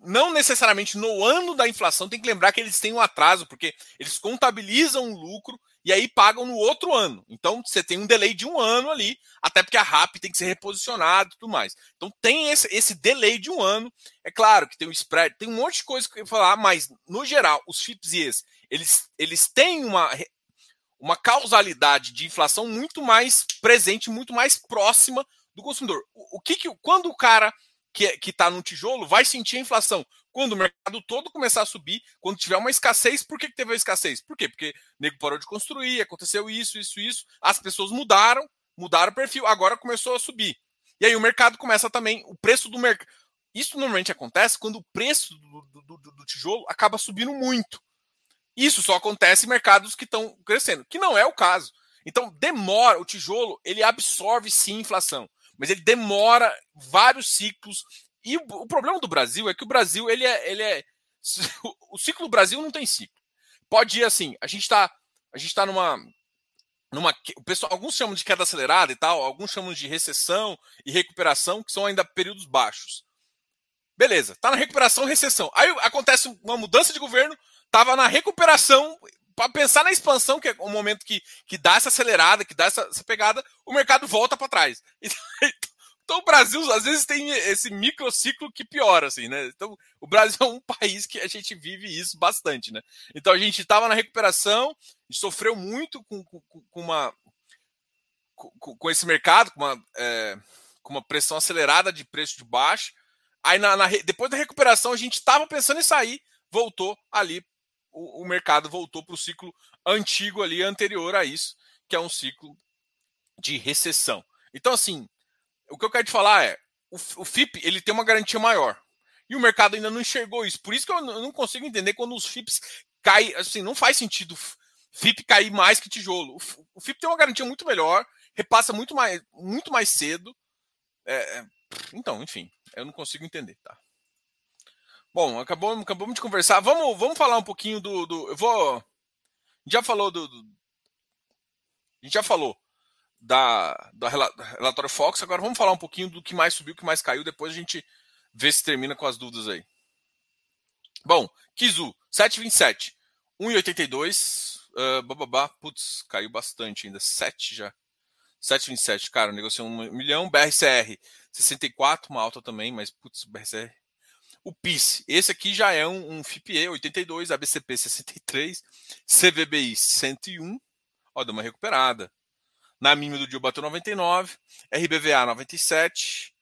Não necessariamente no ano da inflação, tem que lembrar que eles têm um atraso, porque eles contabilizam o lucro e aí pagam no outro ano. Então você tem um delay de um ano ali, até porque a RAP tem que ser reposicionada e tudo mais. Então tem esse, esse delay de um ano. É claro que tem o spread, tem um monte de coisa que eu falar, mas no geral, os FIPS e ES, eles, eles têm uma uma causalidade de inflação muito mais presente, muito mais próxima do consumidor. O, o que, que quando o cara que que está no tijolo vai sentir a inflação? Quando o mercado todo começar a subir, quando tiver uma escassez, por que, que teve a escassez? Por quê? Porque o nego parou de construir, aconteceu isso, isso, isso, as pessoas mudaram, mudaram o perfil, agora começou a subir. E aí o mercado começa também, o preço do mercado. Isso normalmente acontece quando o preço do, do, do, do tijolo acaba subindo muito. Isso só acontece em mercados que estão crescendo, que não é o caso. Então, demora, o tijolo, ele absorve sim inflação, mas ele demora vários ciclos. E o, o problema do Brasil é que o Brasil, ele é, ele é (laughs) o ciclo do Brasil não tem ciclo. Pode ir assim, a gente está a gente tá numa numa o pessoal, alguns chamam de queda acelerada e tal, alguns chamam de recessão e recuperação, que são ainda períodos baixos. Beleza, tá na recuperação, recessão. Aí acontece uma mudança de governo, estava na recuperação, para pensar na expansão, que é o momento que, que dá essa acelerada, que dá essa, essa pegada, o mercado volta para trás. (laughs) Então, o Brasil, às vezes, tem esse microciclo que piora, assim, né? Então, o Brasil é um (laughs) país que a gente vive isso bastante, né? Então, a gente estava na recuperação, sofreu muito com, com, com uma. Com, com, esse mercado, com uma, é, com uma pressão acelerada de preço de baixo. Aí, na, na depois da recuperação, a gente estava pensando em sair, voltou ali o, o mercado voltou para o ciclo antigo ali, anterior a isso, que é um ciclo de recessão. Então, assim, o que eu quero te falar é, o, o FIP ele tem uma garantia maior. E o mercado ainda não enxergou isso. Por isso que eu não consigo entender quando os FIPs caem. Assim, não faz sentido FIP cair mais que tijolo. O FIP tem uma garantia muito melhor, repassa muito mais, muito mais cedo. É, é então, enfim, eu não consigo entender, tá? Bom, acabou, acabamos de conversar. Vamos, vamos falar um pouquinho do. do eu vou. Já falou do, do. Já falou da, da relatório Fox. Agora vamos falar um pouquinho do que mais subiu, o que mais caiu. Depois a gente vê se termina com as dúvidas aí. Bom, Kizu, 7,27. 1,82. Uh, bababá. Putz, caiu bastante ainda. 7 já. 7,27. Cara, negociou 1 milhão. BRCR, 64. Uma alta também, mas putz, BRCR o PIS, esse aqui já é um, um FIPE 82, ABCP 63, CVBI 101, ó, deu uma recuperada. Na mínima do dia bateu 99, RBVA 97,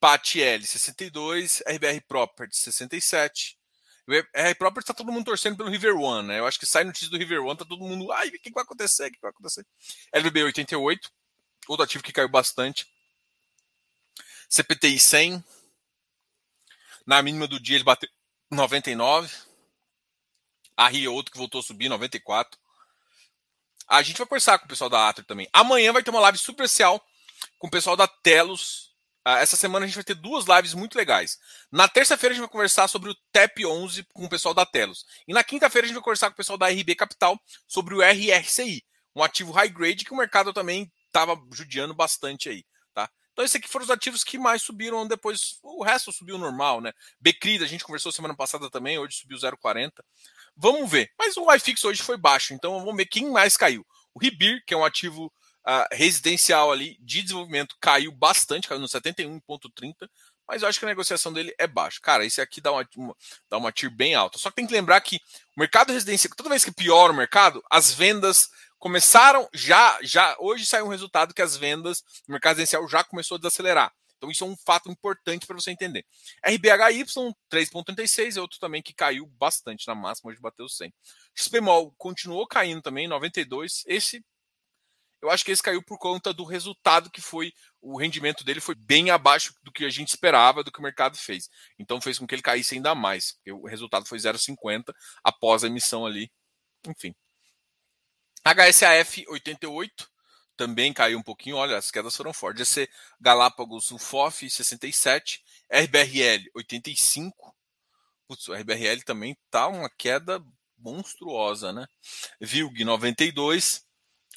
PATL 62, RBR Property 67. RBR Property está todo mundo torcendo pelo River One, né? Eu acho que sai notícia do River One, tá todo mundo, ai, o que, vai acontecer? O que vai acontecer? LBB 88, outro ativo que caiu bastante. CPTI 100, na mínima do dia ele bateu 99. A Rio outro que voltou a subir, 94. A gente vai conversar com o pessoal da Atri também. Amanhã vai ter uma live super especial com o pessoal da Telos. Ah, essa semana a gente vai ter duas lives muito legais. Na terça-feira a gente vai conversar sobre o TEP 11 com o pessoal da Telos. E na quinta-feira a gente vai conversar com o pessoal da RB Capital sobre o RRCI, um ativo high grade que o mercado também estava judiando bastante aí. Então, esses aqui foram os ativos que mais subiram depois. O resto subiu normal, né? Becrida, a gente conversou semana passada também, hoje subiu 0,40. Vamos ver. Mas o iFix hoje foi baixo, então vamos ver quem mais caiu. O Ribir, que é um ativo uh, residencial ali de desenvolvimento, caiu bastante, caiu no 71,30 mas eu acho que a negociação dele é baixa. Cara, esse aqui dá uma, uma, dá uma TIR bem alta. Só que tem que lembrar que o mercado residencial, toda vez que piora o mercado, as vendas começaram já, já hoje saiu um resultado que as vendas no mercado residencial já começou a desacelerar. Então isso é um fato importante para você entender. RBHY 3.36 é outro também que caiu bastante na máxima, hoje bateu 100. XPMOL continuou caindo também, 92. Esse eu acho que esse caiu por conta do resultado que foi o rendimento dele foi bem abaixo do que a gente esperava, do que o mercado fez. Então fez com que ele caísse ainda mais. O resultado foi 0,50 após a emissão ali. Enfim. HSAF 88 também caiu um pouquinho. Olha, as quedas foram fortes. GC Galápagos, o FOF 67, RBRL 85. Putz, o RBRL também tá uma queda monstruosa, né? VILG 92,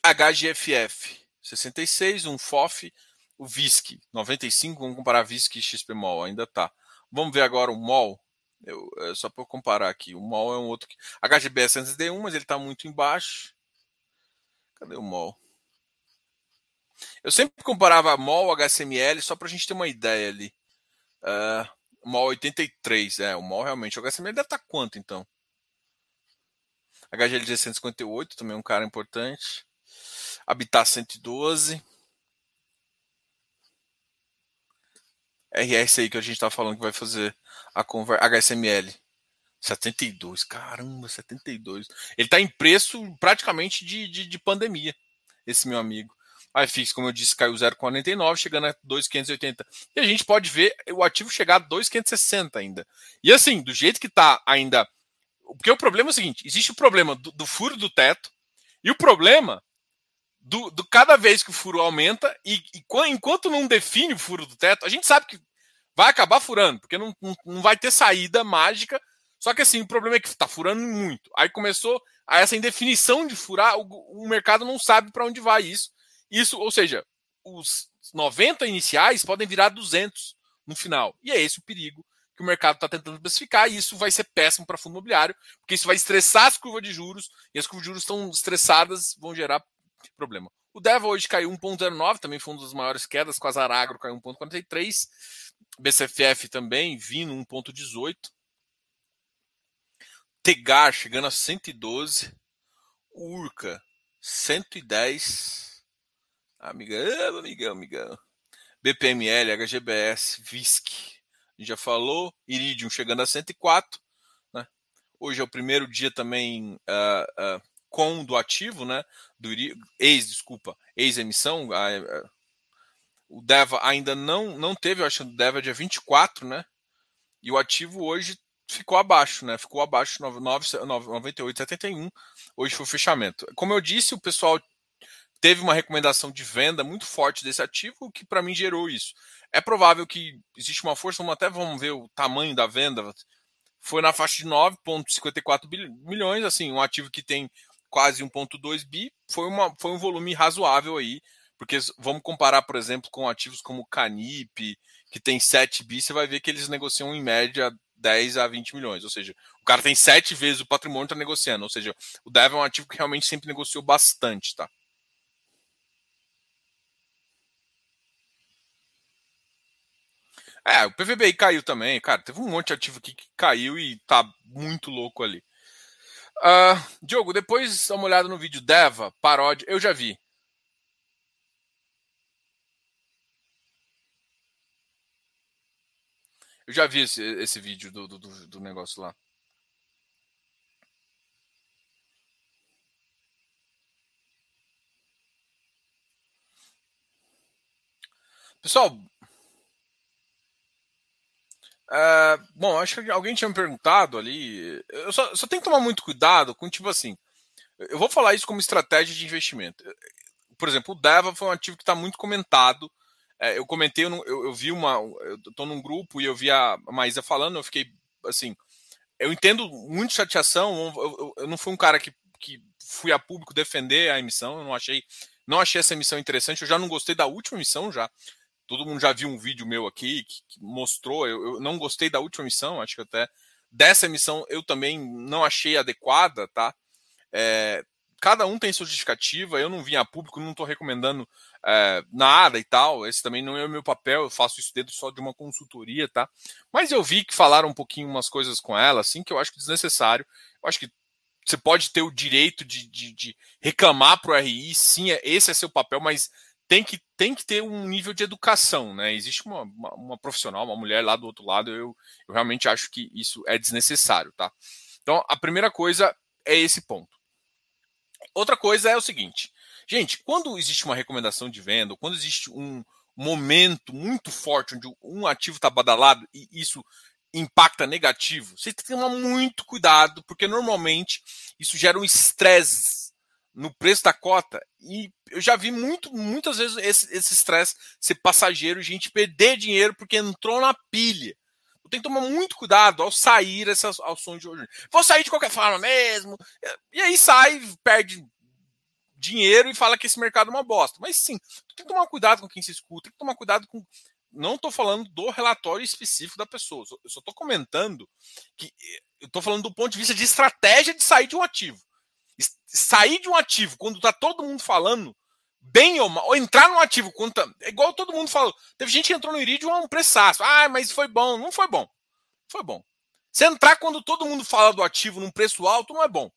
HGFF 66, um FOF, o VISC 95, vamos comparar VISC e XPMOL, ainda tá. Vamos ver agora o MOL. Eu, é só para comparar aqui, o MOL é um outro que. HGBS antes de 1, mas ele está muito embaixo. Cadê o MOL? Eu sempre comparava MOL, HSML, só para a gente ter uma ideia ali. Uh, MOL 83, é, o MOL realmente. O HSML deve estar tá quanto então? HGLG 158, também um cara importante. Habitat 112. RS aí que a gente tá falando que vai fazer a conversa. HSML. 72, caramba, 72. Ele tá em preço praticamente de, de, de pandemia, esse meu amigo. A FIX, como eu disse, caiu 0,49, chegando a 2,580. E a gente pode ver o ativo chegar a 2,560 ainda. E assim, do jeito que tá ainda. Porque o problema é o seguinte: existe o problema do, do furo do teto, e o problema do, do, cada vez que o furo aumenta e, e, enquanto não define o furo do teto, a gente sabe que vai acabar furando, porque não, não, não vai ter saída mágica. Só que assim, o problema é que está furando muito. Aí começou a essa indefinição de furar, o, o mercado não sabe para onde vai isso. Isso, ou seja, os 90 iniciais podem virar 200 no final. E é esse o perigo que o mercado está tentando especificar, e isso vai ser péssimo para fundo imobiliário, porque isso vai estressar as curvas de juros, e as curvas de juros estão estressadas, vão gerar problema. O Deva hoje caiu 1,09, também foi uma das maiores quedas, com a Zaragro caiu 1,43. BCFF também vindo 1,18. Tegar chegando a 112. Urca 110. Amigão, amigão, amigão. BPML, HGBS, VISC. A gente já falou. Iridium chegando a 104. Né? Hoje é o primeiro dia também uh, uh, com do ativo, né? Do ex, desculpa, ex-emissão. O DEVA ainda não, não teve, eu acho que o DEVA é dia 24, né? E o ativo hoje ficou abaixo, né? Ficou abaixo 98,71. Hoje foi o fechamento. Como eu disse, o pessoal teve uma recomendação de venda muito forte desse ativo, o que para mim gerou isso. É provável que existe uma força, vamos até vamos ver o tamanho da venda. Foi na faixa de 9,54 milhões, assim, um ativo que tem quase 1,2 bi, foi, uma, foi um volume razoável aí, porque vamos comparar, por exemplo, com ativos como Canip, que tem 7 bi, você vai ver que eles negociam em média 10 a 20 milhões, ou seja, o cara tem 7 vezes o patrimônio está negociando, ou seja, o DEV é um ativo que realmente sempre negociou bastante, tá? É, o PVBI caiu também, cara. Teve um monte de ativo aqui que caiu e tá muito louco ali. Uh, Diogo, depois dá uma olhada no vídeo Deva, paródia. Eu já vi. Eu já vi esse, esse vídeo do, do, do negócio lá. Pessoal, Uh, bom, acho que alguém tinha me perguntado ali. Eu só, só tenho que tomar muito cuidado com, tipo assim. Eu vou falar isso como estratégia de investimento. Por exemplo, o Deva foi um ativo que está muito comentado. É, eu comentei, eu, eu, eu, vi uma. Eu estou num grupo e eu vi a Maísa falando, eu fiquei assim. Eu entendo muito chateação. Eu, eu, não fui um cara que, que fui a público defender a emissão. Eu não achei, não achei essa emissão interessante. Eu já não gostei da última emissão já. Todo mundo já viu um vídeo meu aqui que, que mostrou. Eu, eu, não gostei da última missão, acho que até dessa emissão eu também não achei adequada, tá? É, cada um tem sua justificativa, eu não vim a público, não estou recomendando é, nada e tal, esse também não é o meu papel, eu faço isso dentro só de uma consultoria, tá? Mas eu vi que falaram um pouquinho umas coisas com ela, assim, que eu acho que desnecessário, eu acho que você pode ter o direito de, de, de reclamar para o RI, sim, é, esse é seu papel, mas tem que, tem que ter um nível de educação, né? Existe uma, uma, uma profissional, uma mulher lá do outro lado, eu, eu realmente acho que isso é desnecessário, tá? Então, a primeira coisa é esse ponto. Outra coisa é o seguinte, gente, quando existe uma recomendação de venda, quando existe um momento muito forte onde um ativo está badalado e isso impacta negativo, você tem que tomar muito cuidado, porque normalmente isso gera um estresse no preço da cota. E eu já vi muito, muitas vezes esse estresse ser passageiro, gente perder dinheiro porque entrou na pilha. Tem que tomar muito cuidado ao sair essas ações de hoje. Vou sair de qualquer forma mesmo. E aí sai, perde dinheiro e fala que esse mercado é uma bosta. Mas sim, tem que tomar cuidado com quem se escuta, tem que tomar cuidado com não estou falando do relatório específico da pessoa, eu só estou comentando que eu estou falando do ponto de vista de estratégia de sair de um ativo. Sair de um ativo quando está todo mundo falando, bem ou mal, ou entrar num ativo quando tá, é igual todo mundo falou. Teve gente que entrou no Iridium a um preçaço. Ah, mas foi bom. Não foi bom. Foi bom. Você entrar quando todo mundo fala do ativo num preço alto não é bom.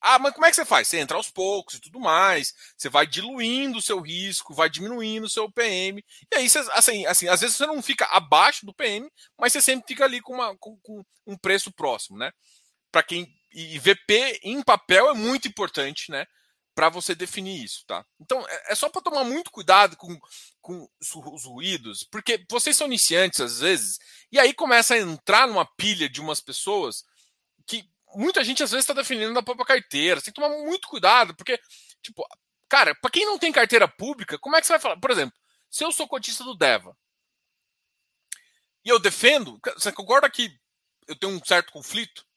Ah, mas como é que você faz? Você entra aos poucos e tudo mais. Você vai diluindo o seu risco, vai diminuindo o seu PM. E aí, você, assim, assim, às vezes você não fica abaixo do PM, mas você sempre fica ali com, uma, com, com um preço próximo, né? Para quem. E VP em papel é muito importante, né? Para você definir isso, tá? Então, é, é só para tomar muito cuidado com, com os ruídos, porque vocês são iniciantes às vezes, e aí começa a entrar numa pilha de umas pessoas que muita gente às vezes está defendendo a própria carteira. Você tem que tomar muito cuidado, porque, tipo, cara, para quem não tem carteira pública, como é que você vai falar? Por exemplo, se eu sou cotista do Deva e eu defendo, você concorda que eu tenho um certo conflito?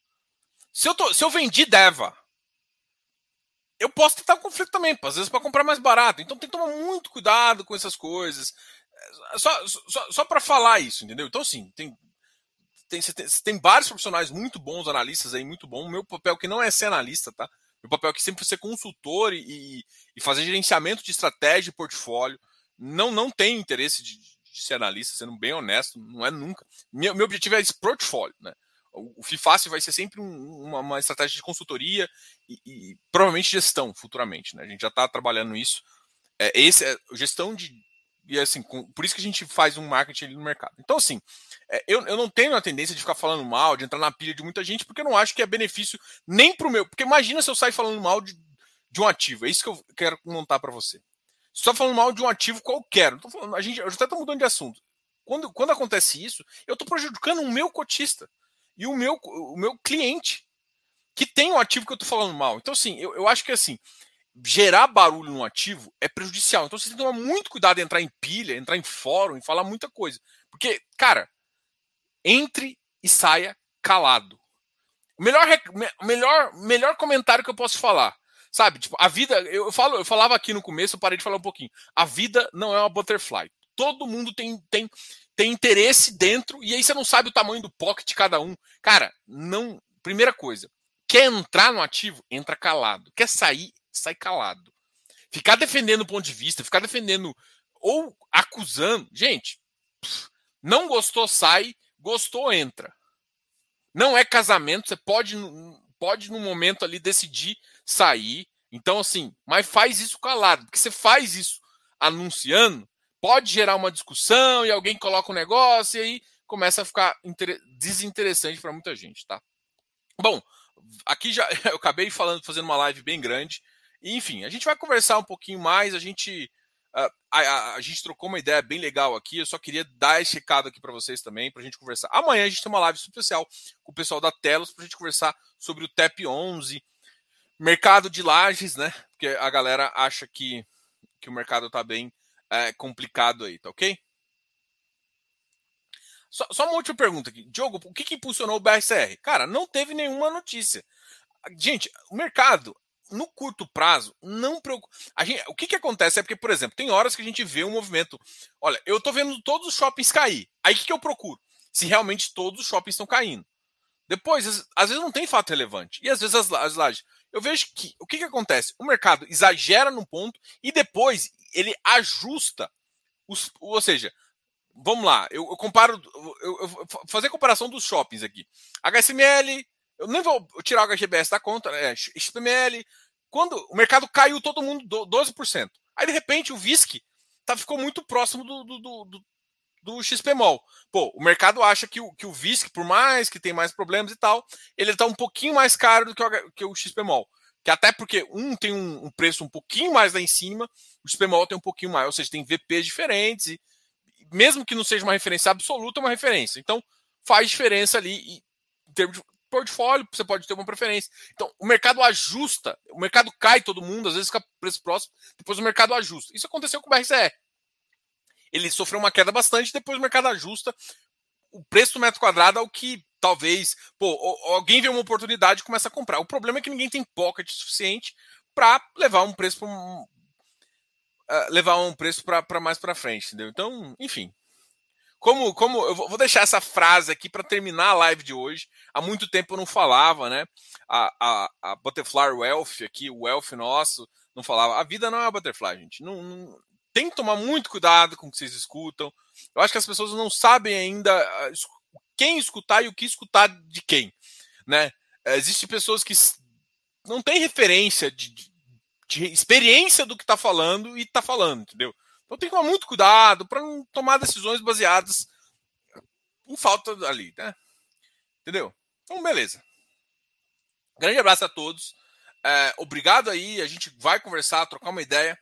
Se eu, tô, se eu vendi Deva, eu posso tentar um conflito também, às vezes para comprar mais barato. Então tem que tomar muito cuidado com essas coisas. Só, só, só para falar isso, entendeu? Então, sim, tem tem, tem, tem vários profissionais muito bons, analistas aí, muito bom. Meu papel que não é ser analista, tá? Meu papel aqui sempre é ser consultor e, e fazer gerenciamento de estratégia e portfólio. Não, não tenho interesse de, de, ser analista, sendo bem honesto, não é nunca. Meu, meu objetivo é esse portfólio, né? O, FIFACE vai ser sempre um, uma, uma, estratégia de consultoria e, e, provavelmente gestão futuramente, né? A gente já está trabalhando isso. É, esse é gestão de, e assim, com, por isso que a gente faz um marketing ali no mercado. Então, assim, é, eu, eu não tenho a tendência de ficar falando mal, de entrar na pilha de muita gente, porque eu não acho que é benefício nem para o meu. Porque imagina se eu sair falando mal de, de um ativo. É isso que eu quero montar para você. Está falando mal de um ativo qualquer. Falando, a gente, eu já estou mudando de assunto. Quando, quando acontece isso, eu estou prejudicando o meu cotista e o meu, o meu cliente que tem um ativo que eu estou falando mal. Então, assim, eu, eu acho que assim, gerar barulho no ativo é prejudicial. Então você tem que tomar muito cuidado em entrar em pilha, entrar em fórum e falar muita coisa. Porque, cara, entre e saia calado. O melhor, melhor, melhor comentário que eu posso falar. Sabe, tipo, a vida, eu falo, eu falava aqui no começo, eu parei de falar um pouquinho. A vida não é uma butterfly. Todo mundo tem, tem, tem interesse dentro, e aí você não sabe o tamanho do pocket de cada um. Cara, não. Primeira coisa, quer entrar no ativo, entra calado. Quer sair, sai calado. Ficar defendendo o ponto de vista, ficar defendendo ou acusando. Gente, não gostou, sai. Gostou, entra. Não é casamento, você pode, pode no momento ali decidir sair. Então, assim, mas faz isso calado, porque você faz isso anunciando, pode gerar uma discussão e alguém coloca um negócio e aí começa a ficar desinteressante para muita gente, tá? Bom, aqui já (laughs) eu acabei falando, fazendo uma live bem grande. Enfim, a gente vai conversar um pouquinho mais. A gente, a, a, a gente trocou uma ideia bem legal aqui. Eu só queria dar esse recado aqui para vocês também, para a gente conversar. Amanhã a gente tem uma live especial com o pessoal da Telos para a gente conversar sobre o TEP 11, mercado de lajes, né? Porque a galera acha que, que o mercado está bem é, complicado aí, tá ok? Só, só, uma última pergunta aqui. Diogo, o que, que impulsionou o BRCR? Cara, não teve nenhuma notícia. Gente, o mercado no curto prazo, não preocupa. O que, que acontece é porque, por exemplo, tem horas que a gente vê um movimento. Olha, eu tô vendo todos os shoppings cair. Aí o que, que eu procuro? Se realmente todos os shoppings estão caindo. Depois, às vezes não tem fato relevante. E às vezes as, as lajes. Eu vejo que o que, que acontece? O mercado exagera num ponto e depois ele ajusta. Os, ou seja, vamos lá, eu, eu comparo. Eu, eu, fazer comparação dos shoppings aqui. HSML, eu nem vou tirar o HGBS da conta, é, XPML. Quando o mercado caiu todo mundo 12%. Aí, de repente, o VISC tá, ficou muito próximo do, do, do, do XPMOL. Pô, o mercado acha que o, que o VISC, por mais que tem mais problemas e tal, ele está um pouquinho mais caro do que o, que o XPMOL. Que até porque um tem um, um, preço um pouquinho mais lá em cima, o XPMOL tem um pouquinho mais, ou seja, tem VPs diferentes, e mesmo que não seja uma referência absoluta, é uma referência. Então, faz diferença ali e, em termos de portfólio, você pode ter uma preferência. Então, o mercado ajusta, o mercado cai todo mundo, às vezes fica preço próximo, depois o mercado ajusta. Isso aconteceu com o BRCE ele sofreu uma queda bastante, depois o mercado ajusta o preço do metro quadrado ao que talvez, pô, alguém vê uma oportunidade e começa a comprar. O problema é que ninguém tem pocket suficiente para levar um preço para um, uh, levar um preço para mais para frente, entendeu? Então, enfim. Como, como eu vou deixar essa frase aqui para terminar a live de hoje. Há muito tempo eu não falava, né? A, a, a Butterfly Wealth aqui, o Wealth nosso, não falava. A vida não é a Butterfly, gente. Não, não, tem que tomar muito cuidado com o que vocês escutam. Eu acho que as pessoas não sabem ainda ah, quem escutar e o que escutar de quem, né? Existem pessoas que não têm referência de, de, de experiência do que está falando e está falando, entendeu? Então tem que tomar muito cuidado para não tomar decisões baseadas em falta ali, né? Entendeu? Então, beleza. Grande abraço a todos. É, obrigado aí. A gente vai conversar, trocar uma ideia.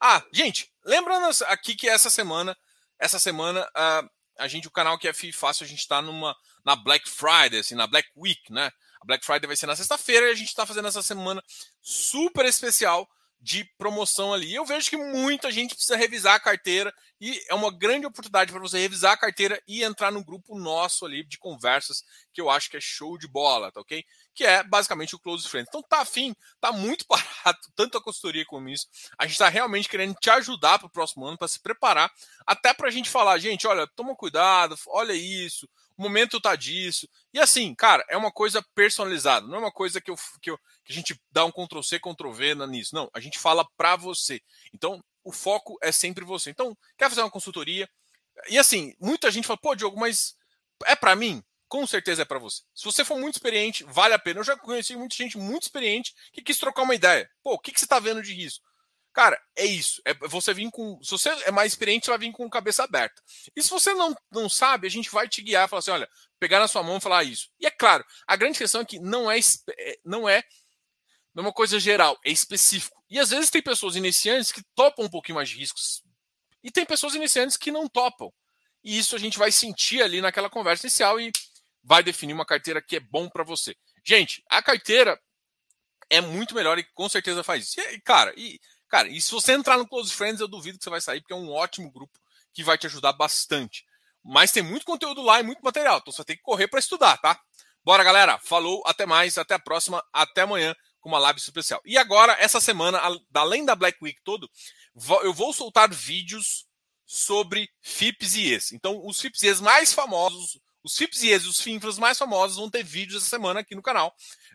Ah, gente, lembrando aqui que essa semana, essa semana, uh, a gente, o canal que é Fácil, a gente está numa na Black Friday, assim, na Black Week, né? A Black Friday vai ser na sexta-feira e a gente está fazendo essa semana super especial de promoção ali. Eu vejo que muita gente precisa revisar a carteira e é uma grande oportunidade para você revisar a carteira e entrar no grupo nosso ali de conversas, que eu acho que é show de bola, tá ok? Que é basicamente o Close Friends. Então tá afim, tá muito (laughs) barato, tanto a consultoria como isso. A gente está realmente querendo te ajudar para o próximo ano, para se preparar, até para a gente falar, gente, olha, toma cuidado, olha isso, o momento tá disso. E assim, cara, é uma coisa personalizada, não é uma coisa que, eu, que, eu, que a gente dá um Ctrl C, Ctrl V nisso. Não, a gente fala para você. Então, o foco é sempre você. Então, quer fazer uma consultoria? E assim, muita gente fala, pô, Diogo, mas é para mim? Com certeza é para você. Se você for muito experiente, vale a pena. Eu já conheci muita gente muito experiente que quis trocar uma ideia. Pô, o que, que você está vendo de risco? Cara, é isso. É você vir com. Se você é mais experiente, você vai vir com cabeça aberta. E se você não, não sabe, a gente vai te guiar, falar assim: olha, pegar na sua mão e falar isso. E é claro, a grande questão é que não é, é é, não é uma coisa geral, é específico. E às vezes tem pessoas iniciantes que topam um pouquinho mais de riscos. E tem pessoas iniciantes que não topam. E isso a gente vai sentir ali naquela conversa inicial e vai definir uma carteira que é bom para você. Gente, a carteira é muito melhor e com certeza faz isso. E, cara, e, cara, e se você entrar no Close Friends, eu duvido que você vai sair, porque é um ótimo grupo que vai te ajudar bastante. Mas tem muito conteúdo lá e muito material, então você tem que correr para estudar, tá? Bora, galera. Falou, até mais, até a próxima, até amanhã com uma live especial. E agora, essa semana, além da Black Week todo, eu vou soltar vídeos sobre FIPS e ES. Então, os FIPS e ES mais famosos, os FIPS e os FINFRAs mais famosos vão ter vídeos essa semana aqui no canal.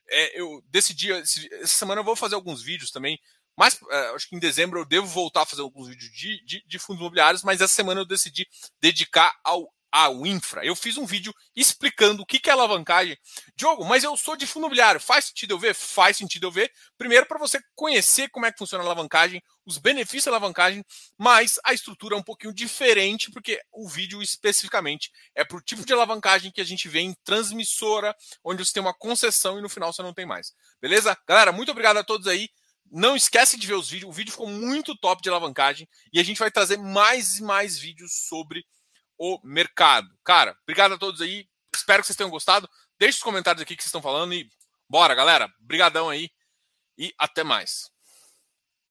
É, eu decidi, essa semana eu vou fazer alguns vídeos também. Mas é, acho que em dezembro eu devo voltar a fazer alguns vídeos de, de, de fundos imobiliários, mas essa semana eu decidi dedicar ao a Winfra. Eu fiz um vídeo explicando o que é alavancagem. Diogo, mas eu sou de fundo imobiliário. Faz sentido eu ver? Faz sentido eu ver. Primeiro, para você conhecer como é que funciona a alavancagem, os benefícios da alavancagem, mas a estrutura é um pouquinho diferente, porque o vídeo especificamente é para o tipo de alavancagem que a gente vê em transmissora, onde você tem uma concessão e no final você não tem mais. Beleza? Galera, muito obrigado a todos aí. Não esquece de ver os vídeos. O vídeo ficou muito top de alavancagem e a gente vai trazer mais e mais vídeos sobre o mercado. Cara, obrigado a todos aí. Espero que vocês tenham gostado. Deixe os comentários aqui que vocês estão falando e bora, galera. Brigadão aí e até mais.